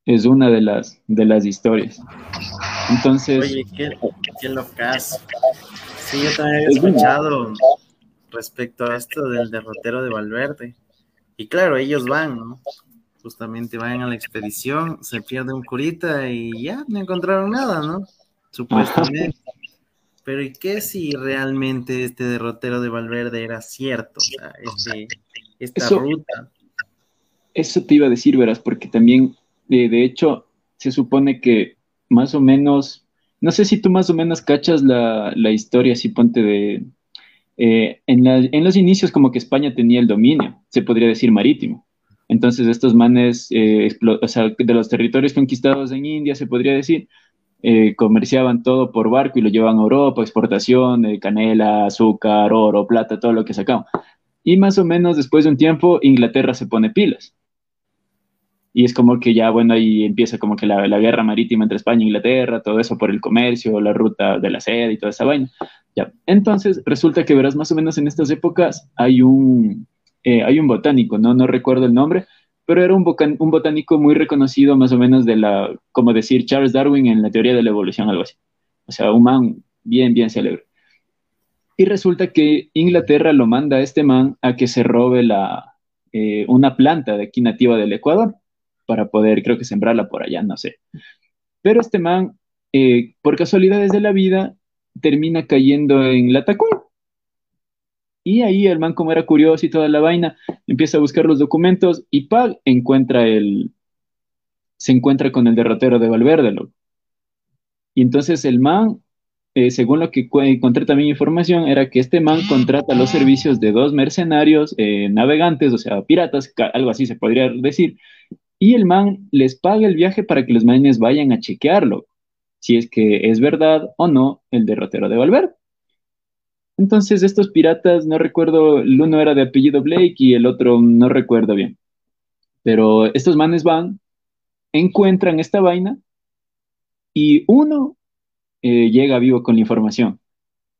Es una de las, de las historias. Entonces... Oye, qué, qué locas. Sí, yo también he escuchado respecto a esto del derrotero de Valverde. Y claro, ellos van, ¿no? Justamente van a la expedición, se pierde un curita y ya no encontraron nada, ¿no? Supuestamente. Pero ¿y qué si realmente este derrotero de Valverde era cierto? O sea, este, esta ruta. Eso te iba a decir, verás, porque también, de, hecho, se supone que más o menos, no sé si tú más o menos cachas la, la historia, así ponte de, eh, en, los inicios como que España tenía el dominio, se podría decir marítimo. Entonces estos manes, eh, o sea, de los territorios conquistados en India, se podría decir, eh, comerciaban todo por barco y lo llevaban a Europa, exportación de canela, azúcar, oro, plata, todo lo que sacaban. Y más o menos después de un tiempo, Inglaterra se pone pilas. Y es como que ya, bueno, ahí empieza como que la, la guerra marítima entre España e Inglaterra, todo eso por el comercio, la ruta de la seda y toda esa vaina. Ya. Entonces, resulta que verás más o menos en estas épocas hay un, eh, hay un botánico, ¿no? no recuerdo el nombre, pero era un, un botánico muy reconocido, más o menos de la, como decir Charles Darwin en la teoría de la evolución, algo así. O sea, un man bien, bien célebre. Y resulta que Inglaterra lo manda a este man a que se robe la, eh, una planta de aquí nativa del Ecuador para poder, creo que sembrarla por allá, no sé. Pero este man, eh, por casualidades de la vida, termina cayendo en la Tacuy. Y ahí el man, como era curioso y toda la vaina, empieza a buscar los documentos y Pag encuentra el, se encuentra con el derrotero de Valverde, Y entonces el man, eh, según lo que encontré también información, era que este man contrata los servicios de dos mercenarios eh, navegantes, o sea, piratas, algo así se podría decir, y el man les paga el viaje para que los manes vayan a chequearlo, si es que es verdad o no el derrotero de Valverde. Entonces estos piratas, no recuerdo, el uno era de apellido Blake y el otro no recuerdo bien. Pero estos manes van, encuentran esta vaina y uno eh, llega vivo con la información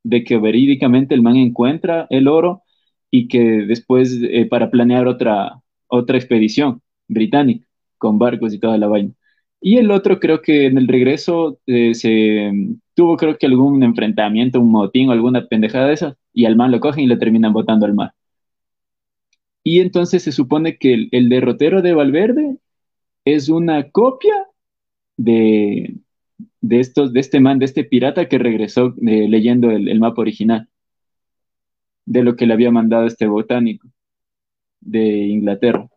de que verídicamente el man encuentra el oro y que después eh, para planear otra, otra expedición británica con barcos y toda la vaina. Y el otro creo que en el regreso eh, se tuvo creo que algún enfrentamiento, un motín o alguna pendejada de esas, y al man lo cogen y lo terminan botando al mar. Y entonces se supone que el, derrotero de Valverde es una copia de, de, estos, de este man, de este pirata que regresó eh, leyendo el, el mapa original, de lo que le había mandado este botánico de Inglaterra.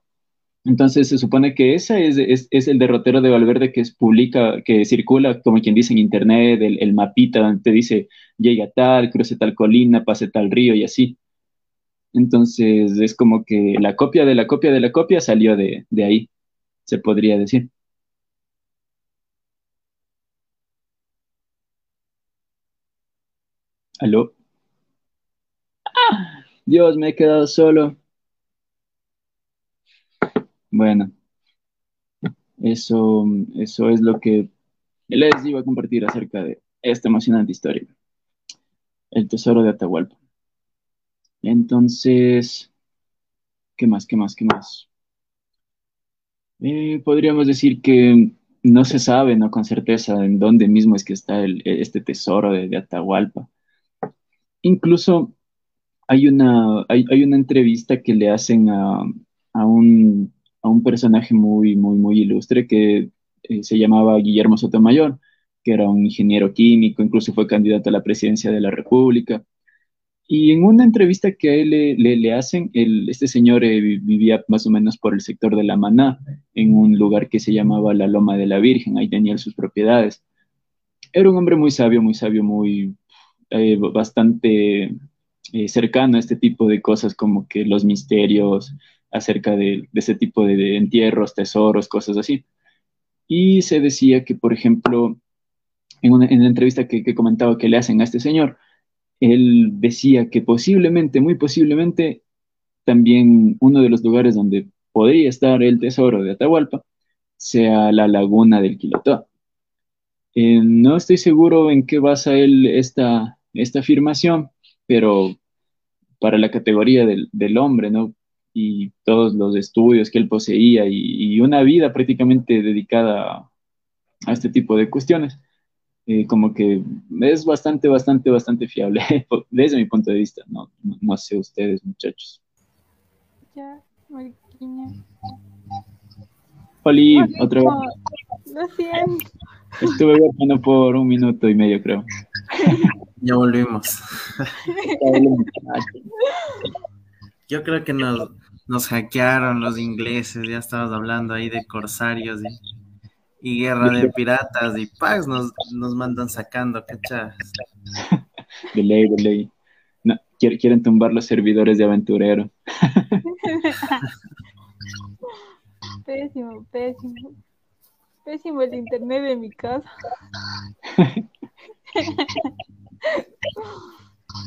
Entonces se supone que ese es, el derrotero de Valverde que es publica, que circula, como quien dice en internet, el, mapita donde te dice llega tal, cruce tal colina, pase tal río y así. Entonces es como que la copia de la copia de la copia salió de, de ahí, se podría decir. ¿Aló? ¡Ah! Dios, me he quedado solo. Bueno, eso, eso es lo que les iba a compartir acerca de esta emocionante historia. El tesoro de Atahualpa. Entonces, ¿qué más? ¿Qué más? ¿Qué más? Eh, podríamos decir que no se sabe, ¿no? Con certeza en dónde mismo es que está este tesoro de, Atahualpa. Incluso hay una, hay, una entrevista que le hacen a, a un un personaje muy, muy, muy ilustre que eh, se llamaba Guillermo Sotomayor, que era un ingeniero químico, incluso fue candidato a la presidencia de la República. Y en una entrevista que a él le, le, hacen, este señor eh, vivía más o menos por el sector de La Maná, en un lugar que se llamaba la Loma de la Virgen, ahí tenía sus propiedades. Era un hombre muy sabio, muy sabio, muy eh, bastante cercano a este tipo de cosas como que los misterios, acerca de, ese tipo de, entierros, tesoros, cosas así. Y se decía que, por ejemplo, en, una, la entrevista que, comentaba que le hacen a este señor, él decía que posiblemente, muy posiblemente, también uno de los lugares donde podría estar el tesoro de Atahualpa sea la laguna del Quilotó. Eh, no estoy seguro en qué basa él esta, esta afirmación, pero para la categoría del, del hombre, ¿no? Y todos los estudios que él poseía y, una vida prácticamente dedicada a, este tipo de cuestiones, eh, como que es bastante, bastante, bastante fiable desde mi punto de vista. No, no, sé ustedes, muchachos. Ya, Mariquiña. Oli, otra vez. Lo siento. Estuve viajando por un minuto y medio, creo. Ya volvimos. Yo creo que nos, nos hackearon los ingleses, ya estabas hablando ahí de corsarios y, guerra de piratas y paz nos, nos mandan sacando, ¿cachas? De ley, de ley. No, quieren tumbar los servidores de aventurero. pésimo, pésimo. Pésimo el internet de mi casa.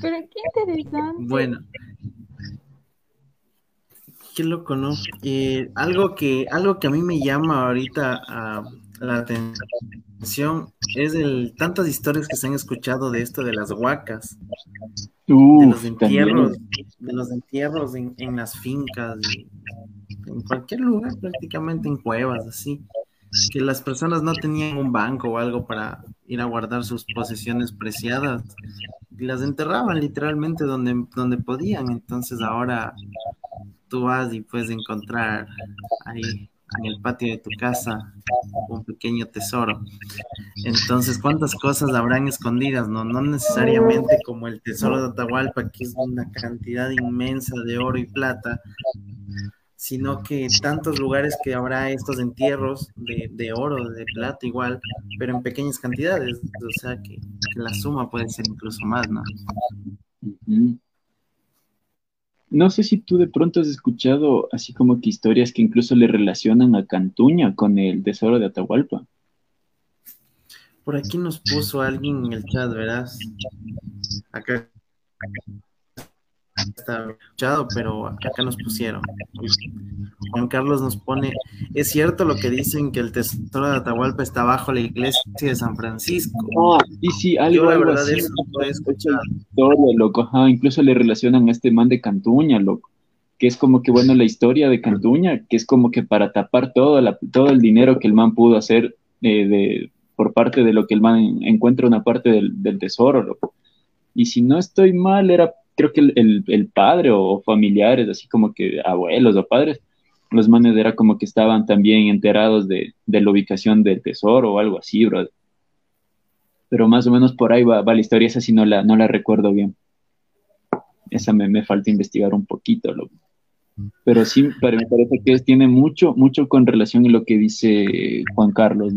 Pero qué interesante. Bueno, Qué loco, ¿no? Eh, algo, que, algo que a mí me llama ahorita a la atención es el tantas historias que se han escuchado de esto de las huacas, de los entierros, de los entierros en, las fincas, en cualquier lugar, prácticamente en cuevas, así, que las personas no tenían un banco o algo para ir a guardar sus posesiones preciadas y las enterraban literalmente donde, donde podían. Entonces ahora tú vas y puedes encontrar ahí en el patio de tu casa un pequeño tesoro. Entonces, ¿cuántas cosas habrán escondidas? No, no necesariamente como el tesoro de Atahualpa, que es una cantidad inmensa de oro y plata, sino que tantos lugares que habrá estos entierros de, oro, de plata igual, pero en pequeñas cantidades, o sea que, la suma puede ser incluso más, ¿no? No sé si tú de pronto has escuchado así como que historias que incluso le relacionan a Cantuña con el tesoro de Atahualpa. Por aquí nos puso alguien en el chat, verás. Acá está escuchado, pero acá nos pusieron. Juan Carlos nos pone, es cierto lo que dicen que el tesoro de Atahualpa está bajo la iglesia de San Francisco. Ah, y sí, algo, la verdad así, loco. incluso le relacionan a este man de Cantuña, loco. Que es como que, bueno, la historia de Cantuña, que es como que para tapar todo, todo el dinero que el man pudo hacer eh, de, por parte de lo que el man encuentra una parte del, del tesoro, loco. Y si no estoy mal, era creo que el, padre o familiares, así como que abuelos o padres, los manes era como que estaban también enterados de, la ubicación del tesoro o algo así, bro. Pero más o menos por ahí va, la historia, esa sí no la, no la recuerdo bien. Esa me, me falta investigar un poquito. Pero sí, me parece que tiene mucho, mucho con relación a lo que dice Juan Carlos.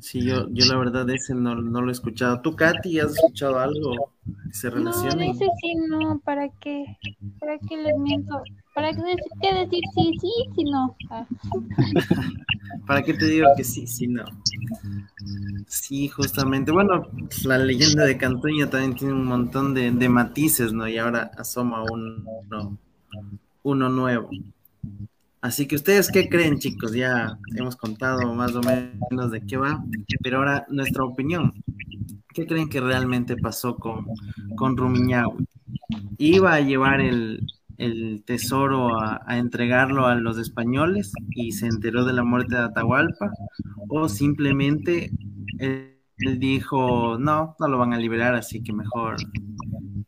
Sí, yo, yo la verdad ese no, no lo he escuchado. ¿Tú, Katy, has escuchado algo que se relacione? No, ese sí no, ¿para qué? ¿Para qué les miento? ¿Para qué, decir sí, sí, sí, no? Ah. ¿Para qué te digo que sí, sí, no? Sí, justamente. Bueno, la leyenda de Cantoña también tiene un montón de, de matices, ¿no? Y ahora asoma uno, uno nuevo. Así que ustedes qué creen, chicos, ya hemos contado más o menos de qué va, pero ahora nuestra opinión. ¿Qué creen que realmente pasó con, con ¿Iba a llevar el, tesoro a, entregarlo a los españoles y se enteró de la muerte de Atahualpa? ¿O simplemente él dijo, no, no lo van a liberar, así que mejor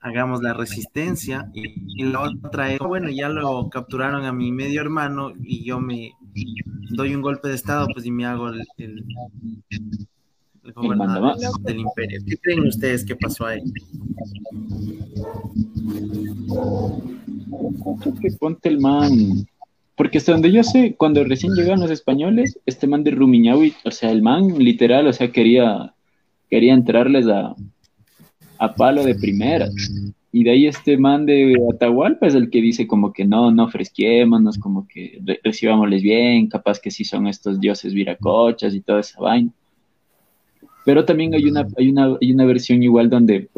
hagamos la resistencia y, la otra es, bueno, ya lo capturaron a mi medio hermano y yo me doy un golpe de estado, pues y me hago el, el, gobernador del imperio. ¿Qué creen ustedes que pasó ahí? que ponte el man, porque hasta donde yo sé, cuando recién llegaron los españoles, este man de Rumiñahui, o sea, el man literal, o sea, quería, quería entrarles a, a palo de primera. Y de ahí este man de Atahualpa es el que dice como que no, no fresquiémonos, como que recibámosles bien, capaz que sí son estos dioses viracochas y toda esa vaina. Pero también hay una, hay una, hay una versión igual donde,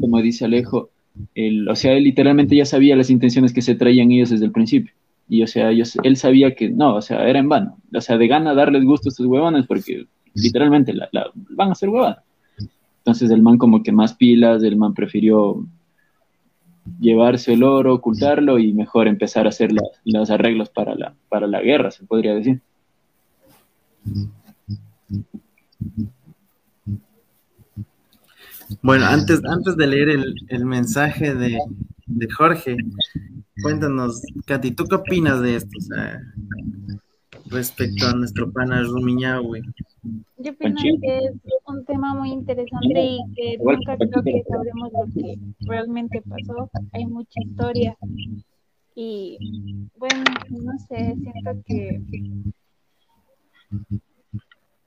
como dice Alejo, el, o sea, él literalmente ya sabía las intenciones que se traían ellos desde el principio. Y o sea, ellos, él sabía que no, o sea, era en vano. O sea, de gana darles gusto a estos huevones porque literalmente la, van a ser huevones. Entonces el man como que más pilas, el man prefirió llevarse el oro, ocultarlo y mejor empezar a hacer los arreglos para la, para la guerra, se podría decir. Bueno, antes, antes de leer el, mensaje de, Jorge, cuéntanos, Katy, ¿tú qué opinas de esto? respecto a nuestro pana Rumiñahui. Yo pienso que es un tema muy interesante y que nunca creo que sabremos lo que realmente pasó. Hay mucha historia y bueno, no sé, siento que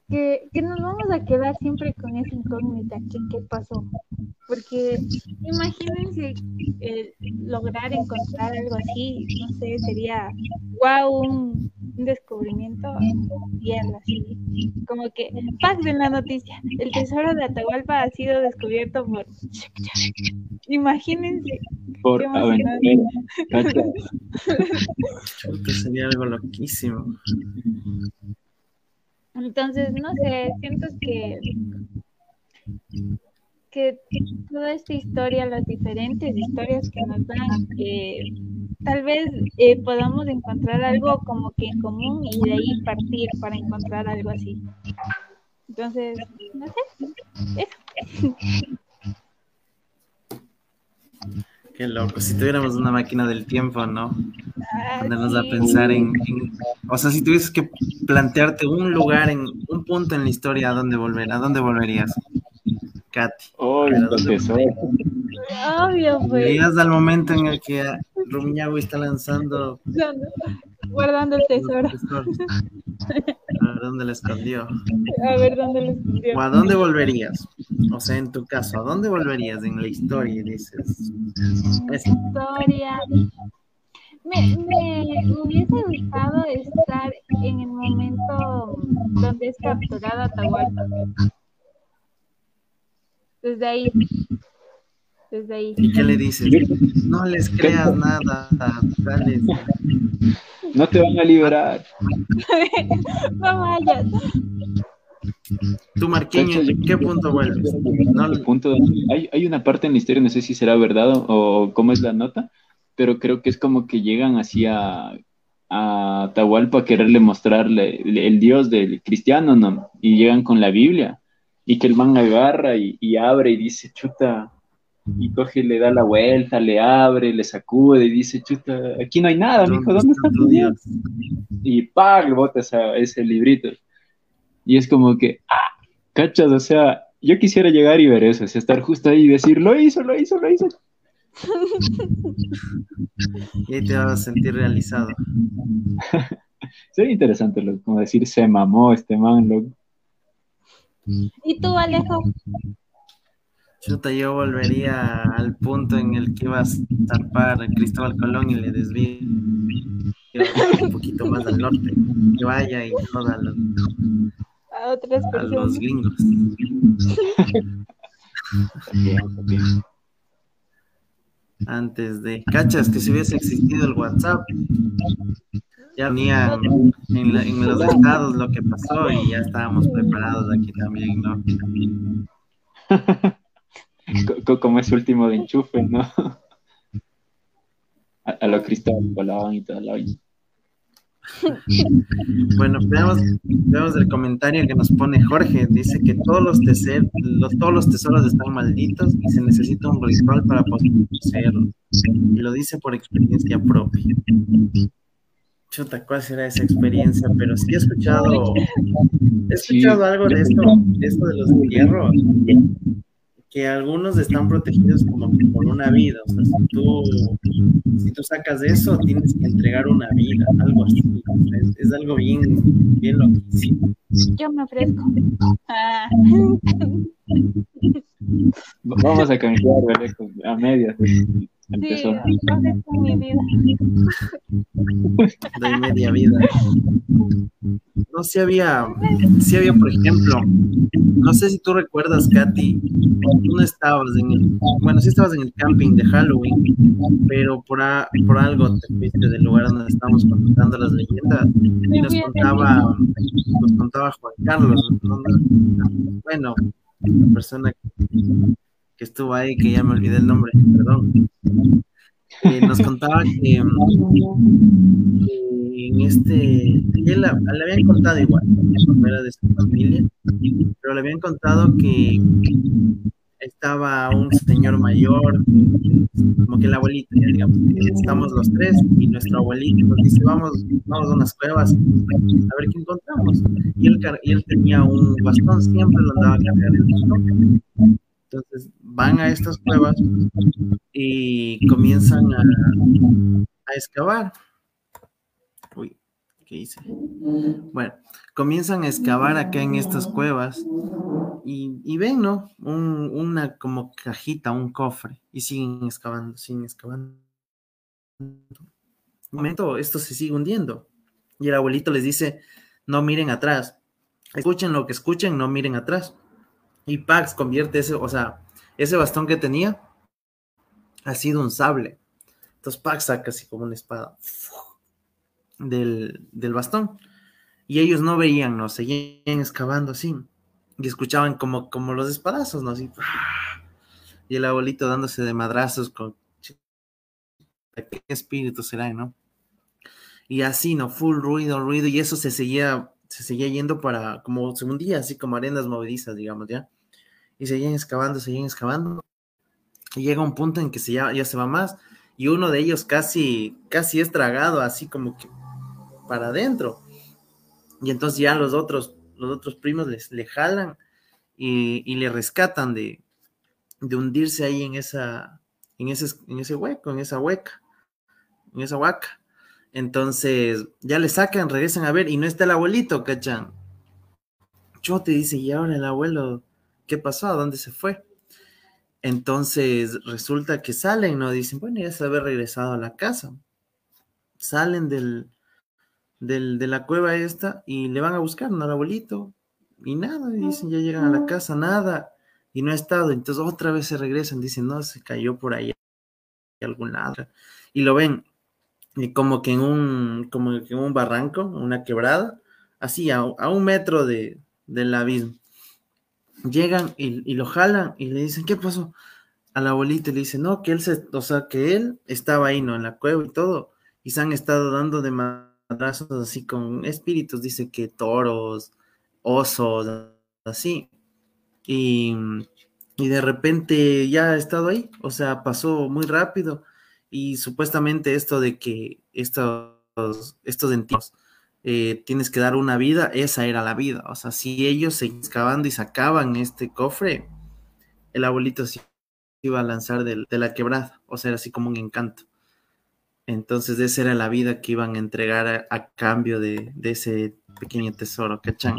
que, que, nos vamos a quedar siempre con esa incógnita, ¿qué, qué pasó? Porque imagínense eh, lograr encontrar algo así, no sé, sería wow, un, descubrimiento y así, como que paz en la noticia, el tesoro de Atahualpa ha sido descubierto por... Imagínense. Por sería algo loquísimo. Entonces, no sé, siento que, que toda esta historia, las diferentes historias que nos dan, eh, tal vez eh, podamos encontrar algo como que en común y de ahí partir para encontrar algo así. Entonces, no sé, eso. Qué loco, si tuviéramos una máquina del tiempo, ¿no? Ah, Ponernos a pensar en, en- o sea, si tuvieses que plantearte un lugar en un punto en la historia, ¿a dónde volver? ¿A dónde volverías? Katy. Oh, Pero ¿dónde entonces, oh, Obvio, pues. Volverías al momento en el que Rumiñahui está lanzando Guardando el tesoro. A ver dónde lo escondió. A ver dónde lo escondió. ¿O a dónde volverías? O sea, en tu caso, ¿a dónde volverías en la historia? Dices, es- historia. Me, me hubiese gustado estar en el momento donde es capturado Atahualpa. Desde ahí. Desde ahí. ¿y qué le dices? No les creas nada, dale. no te van a liberar. No vayas. Tú, Marqueño, ¿en qué punto vuelves? No, El punto hay, hay una parte en la historia, no sé si será verdad o, o cómo es la nota, pero creo que es como que llegan así a, a Atahualpa a quererle mostrarle el, el Dios del cristiano, ¿no? Y llegan con la Biblia y que el man agarra y, y abre y dice, chuta, y coge y le da la vuelta, le abre, le sacude y dice, chuta, aquí no hay nada, mijo, ¿dónde está tu Dios? y ¡pam! bota esa- ese librito. Y es como que, ¡ah! ¿Cachas? O sea, yo quisiera llegar y ver eso, o sea, estar justo ahí y decir, lo hizo, lo hizo, lo hizo. Y ahí te vas a sentir realizado. Sería interesante, loco, como decir, se mamó este man, loco. ¿Y tú, Alejo? Chuta, yo volvería al punto en el que ibas a zarpar a Cristóbal Colón y le desvíe un poquito más al norte, que vaya y joda a los, A otras a personas. los gringos. Antes de, cachas, que si hubiese existido el WhatsApp, ya venían en, la- en los estados lo que pasó y ya estábamos preparados aquí también, ¿no? Co- co- Como ese último de enchufe, ¿no? A, a lo Cristóbal volaban y toda la vaina. Bueno, veamos, veamos el comentario que nos pone Jorge. Dice que todos los, teser- los- todos los tesoros están malditos y se necesita un ritual para poseerlos. Y lo dice por experiencia propia. Chuta, ¿cuál será esa experiencia? Pero sí he escuchado, he escuchado algo de esto, de esto de los hierros, que algunos están protegidos como que por una vida. O sea, si tú, si tú sacas eso, tienes que entregar una vida, algo así. Es, es algo bien, bien loquísimo. Yo me ofrezco. Ah. Vamos a ¿verdad? A medias. Sí, Empezó. ofrezco mi vida. Doy media vida. No, si había, si había, por ejemplo, no sé si tú recuerdas, Katy, tú no estabas en el, bueno, sí estabas en el camping de Halloween, pero por, a- por algo te fuiste del lugar donde estábamos contando las leyendas y nos contaba, nos contaba Juan Carlos, ¿no? bueno, la persona que estuvo ahí, que ya me olvidé el nombre, perdón, eh, nos contaba que, que en este, él la- le habían contado igual, no era de su familia, pero le habían contado que estaba un señor mayor, como que el abuelito, ya digamos, que estamos los tres y nuestro abuelito nos dice, vamos, vamos a unas cuevas a ver qué encontramos. Y él, y él tenía un bastón, siempre lo andaba cargando. Entonces van a estas cuevas y comienzan a, a excavar. Uy, ¿qué hice? Bueno, comienzan a excavar acá en estas cuevas y, y ven, ¿no? Un- una como cajita, un cofre, y siguen excavando, siguen excavando. Un momento, esto se sigue hundiendo. Y el abuelito les dice, no miren atrás, escuchen lo que escuchen, no miren atrás. Y Pax convierte ese, o sea, ese bastón que tenía ha sido un sable. Entonces Pax saca así como una espada del, del bastón. Y ellos no veían, no, seguían excavando así. Y escuchaban como, como los espadazos, ¿no? Así. Y el abuelito dándose de madrazos con qué espíritu será, ¿no? Y así, ¿no? Full ruido, ruido, y eso se seguía, se seguía yendo para, como se hundía, así como arenas movedizas, digamos, ¿ya? Y seguían excavando, seguían excavando. Y llega un punto en que se ya, ya se va más, y uno de ellos casi, casi es tragado, así como que para adentro. Y entonces ya los otros, los otros primos les, le jalan y, y le rescatan de, de hundirse ahí en esa, en ese, en ese hueco, en esa hueca, en esa huaca. Entonces, ya le sacan, regresan a ver, y no está el abuelito, ¿cachan? Yo te dice, y ahora el abuelo, ¿qué pasó? ¿A dónde se fue? Entonces, resulta que salen, ¿no? Dicen, bueno, ya se había regresado a la casa. Salen del, del, de la cueva esta y le van a buscar, ¿no? Al abuelito. Y nada, y dicen, ya llegan a la casa, nada y no ha estado. Entonces otra vez se regresan, dicen, no, se cayó por ahí algún lado. Y lo ven y como que en un, como que en un barranco, una quebrada, así a, un metro de, del abismo. Llegan y, lo jalan y le dicen, ¿qué pasó? A la abuelita le dicen, no, que él se, o sea, que él estaba ahí, ¿no? En la cueva y todo, y se han estado dando de madrazos así con espíritus, dice que toros, osos, así. Y, de repente ya ha estado ahí, o sea, pasó muy rápido y supuestamente esto de que estos, estos entierros eh, tienes que dar una vida, esa era la vida, o sea, si ellos se excavando y sacaban este cofre, el abuelito se iba a lanzar de, la quebrada, o sea, era así como un encanto. Entonces, esa era la vida que iban a entregar a, cambio de, ese pequeño tesoro, ¿cachan?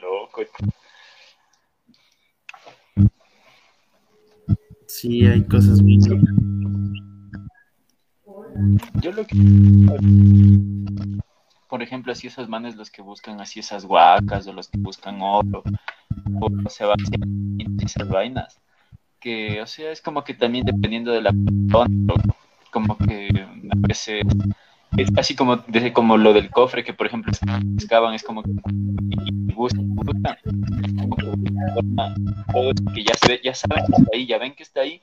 Loco. Sí, hay cosas muy Yo lo que. Por ejemplo, así esos manes los que buscan así esas guacas o los que buscan oro o se van esas vainas. Que, o sea, es como que también dependiendo de la persona, como que me parece es casi como desde como lo del cofre que por ejemplo excavan es como que ya se ya saben que está ahí ya ven que está ahí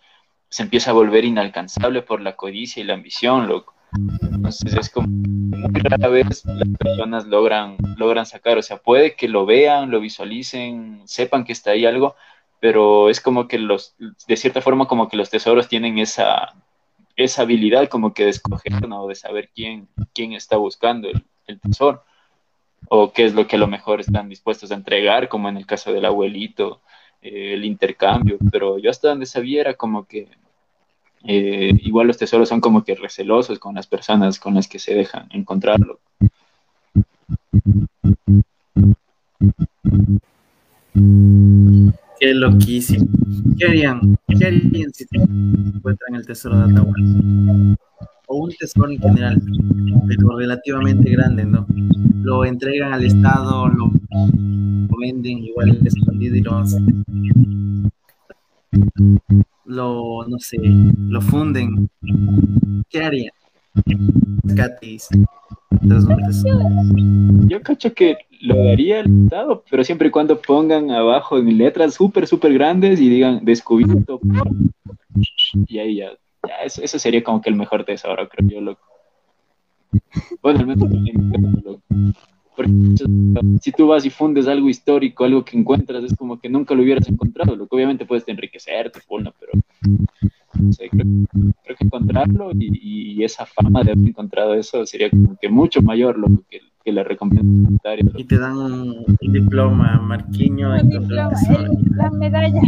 se empieza a volver inalcanzable por la codicia y la ambición loco. Entonces es como muy rara vez las personas logran logran sacar o sea puede que lo vean lo visualicen sepan que está ahí algo pero es como que los de cierta forma como que los tesoros tienen esa esa habilidad como que de escoger, ¿no? De saber quién, quién está buscando el, tesoro o qué es lo que a lo mejor están dispuestos a entregar, como en el caso del abuelito, eh, el intercambio, pero yo hasta donde sabía era como que eh, igual los tesoros son como que recelosos con las personas con las que se dejan encontrarlo. Qué loquísimo. ¿Qué harían? ¿Qué harían si encuentran el tesoro de Atahualpa? O un tesoro en general, pero relativamente grande, ¿no? Lo entregan al Estado, lo, venden igual escondido y lo lo, no sé, lo funden. ¿Qué harían? Katis. Yo cacho que lo daría el Estado, pero siempre y cuando pongan abajo en letras súper, súper grandes y digan descubierto. Y ahí ya, ya eso, eso, sería como que el mejor tesoro, creo yo, loco. Bueno, al menos loco. Porque si tú vas y fundes algo histórico, algo que encuentras, es como que nunca lo hubieras encontrado. Lo que obviamente puedes enriquecerte, pero creo, que encontrarlo y, esa fama de haber encontrado eso sería como que mucho mayor lo que, que la recompensa Y te dan un, diploma, Marquiño. Un diploma, la medalla.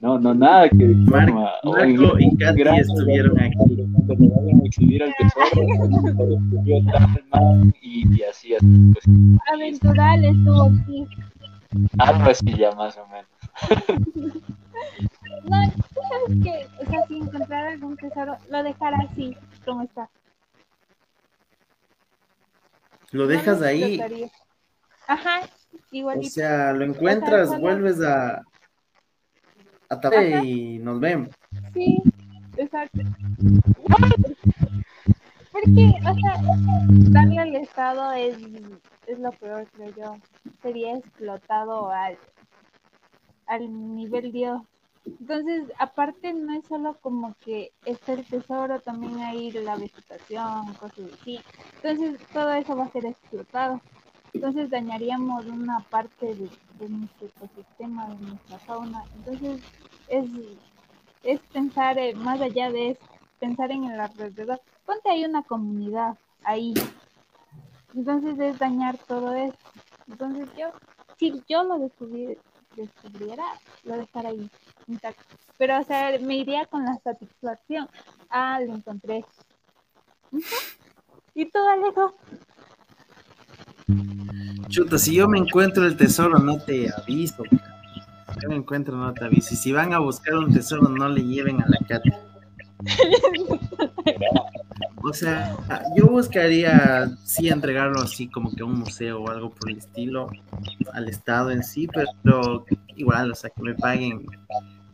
No, no, nada que diploma. Marco y Katy estuvieron aquí. Cuando vayan a exhibir al tesoro, y, y así, así. Pues, Aventural estuvo aquí. Algo así ya, más o menos. no, sabes que, o sea, si encontrar algún tesoro, lo dejará así, como está. Lo dejas ahí. Ajá, igualito. O sea, lo encuentras, vuelves a, a tapar y nos vemos. Sí, exacto. Porque, o sea, darle al Estado es, es lo peor, creo yo. Sería explotado al, al nivel Dios Entonces, aparte no es solo como que está el tesoro, también hay la vegetación, cosas así. Entonces, todo eso va a ser explotado. Entonces, dañaríamos una parte de, de nuestro ecosistema, de nuestra fauna. Entonces, es, es pensar eh, más allá de eso, pensar en el alrededor. Ponte ahí una comunidad, ahí. Entonces, es dañar todo eso. Entonces, yo, si yo lo descubrí, descubriera, lo dejar ahí intacto. Pero, o sea, me iría con la satisfacción. Ah, lo encontré. ¿Y tú, Alejo? Chuta, si yo me encuentro el tesoro, no te aviso. Si yo me encuentro, no te aviso. Y si van a buscar un tesoro, no le lleven a la cata. O sea, yo buscaría sí entregarlo así como que a un museo o algo por el estilo, al Estado en sí, pero igual, o sea, que me paguen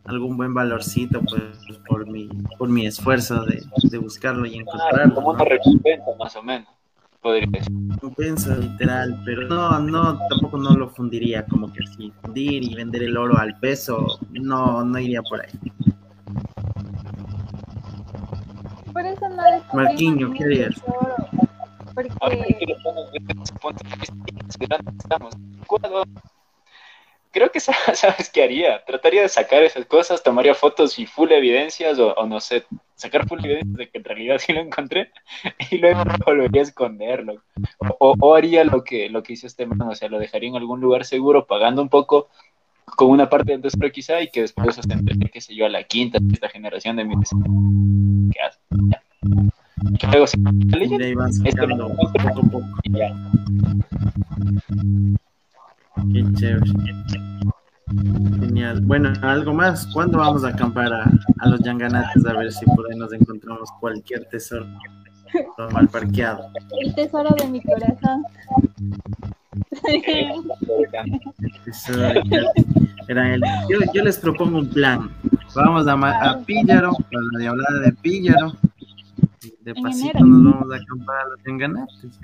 algún buen valorcito pues, por, mi, por mi esfuerzo de, de buscarlo y Ah, encontrarlo. como una recompensa, más o menos. Podría ser. recompensa literal, pero no, no, tampoco no lo fundiría como que así, fundir y vender el oro al peso, no, no iría por ahí. Por eso no Marquiño, ¿qué harías? Ahora que estamos Creo que sa- sabes qué haría. Trataría de sacar esas cosas, tomaría fotos y full evidencias, o, o no sé, sacar full evidencias de que en realidad sí lo encontré, y luego volvería a esconderlo. O, haría lo que, lo que hizo este man, o sea, lo dejaría en algún lugar seguro, pagando un poco, con una parte del tesoro quizá, y que después sostendría, qué sé yo, a la quinta, sexta generación de mi vecino. ¿Qué hace? Que luego se ya. Qué chévere. Genial. Bueno, algo más. ¿Cuándo vamos a acampar a, a los Yanganates a ver si por ahí nos encontramos cualquier tesoro mal parqueado? el tesoro de mi corazón. Tesoro de Katy. Era el- yo, yo les propongo un plan. Vamos a, a Píllaro, a la diablada de Píllaro. De pasito nos vamos a acampar a los Yanganates.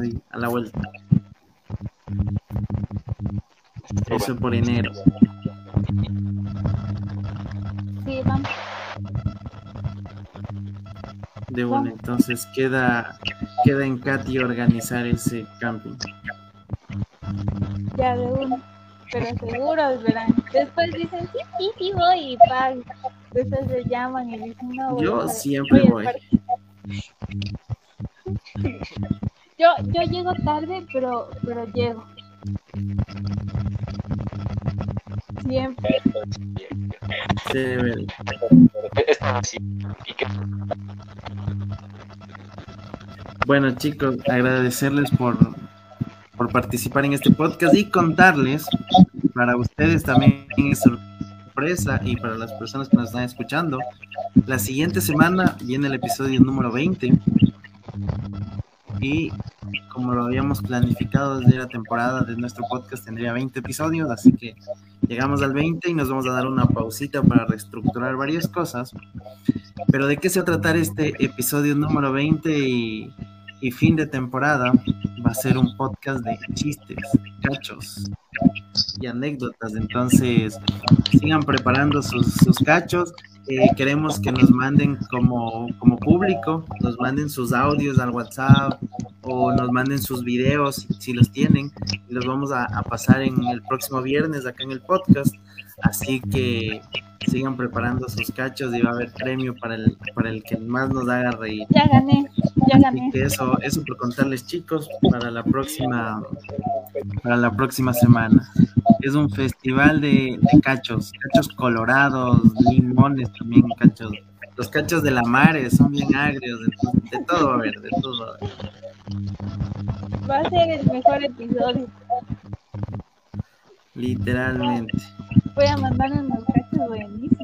Ahí, a la vuelta. Eso por enero. Sí, vamos. De una, entonces queda, queda en Katy organizar ese camping. Ya de uno. Pero seguros, verán. Después dicen, sí, sí, sí, voy y pago. Después se llaman y dicen, no, voy Yo siempre voy. Yo, yo llego tarde, pero, pero llego. Siempre. Sí. Bueno, chicos, agradecerles por, por participar en este podcast y contarles, para ustedes también es sorpresa y para las personas que nos están escuchando, la siguiente semana viene el episodio número 20 y como lo habíamos planificado desde la temporada de nuestro podcast tendría 20 episodios, así que llegamos al 20 y nos vamos a dar una pausita para reestructurar varias cosas. Pero ¿de qué se va a tratar este episodio número 20 y, y fin de temporada? Va a ser un podcast de chistes, cachos y anécdotas. Entonces, sigan preparando sus, cachos. Eh, queremos que nos manden como, como público, nos manden sus audios al WhatsApp o nos manden sus videos si, si los tienen. Y los vamos a, a pasar en el próximo viernes acá en el podcast. Así que sigan preparando sus cachos y va a haber premio para el, para el que más nos haga reír. Ya gané, ya Así gané. que eso, eso por contarles chicos para la próxima, para la próxima semana. Es un festival de, de cachos, cachos colorados, limones también, cachos. Los cachos de la mare son bien agrios, de, de todo a haber, de todo. a haber. Va a ser el mejor episodio. Literalmente. Voy a mandar unos cachos buenísimos.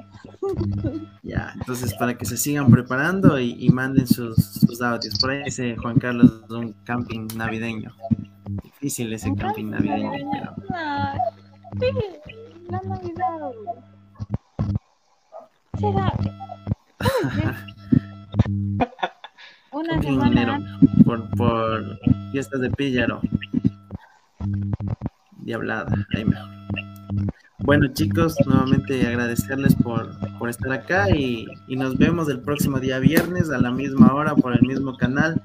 Ya, entonces para que se sigan preparando y, y manden sus, sus audios. Por ahí dice Juan Carlos un camping navideño. Difícil ese camping navideño, pero No, sí, la Navidad. Será. Una semana por, por fiestas de Píllaro. Diablada, ahí mejor. Bueno chicos, nuevamente agradecerles por, por estar acá y, y nos vemos el próximo día viernes a la misma hora por el mismo canal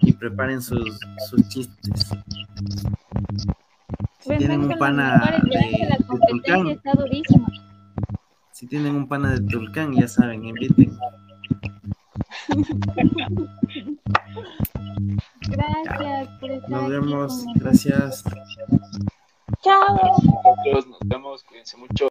y preparen sus, sus chistes. Si tienen un pana de, de Tulcán, si tienen un pana de Tulcán, ya saben, inviten. Gracias por estar Nos vemos, gracias. Chao. Nos vemos, cuídense mucho.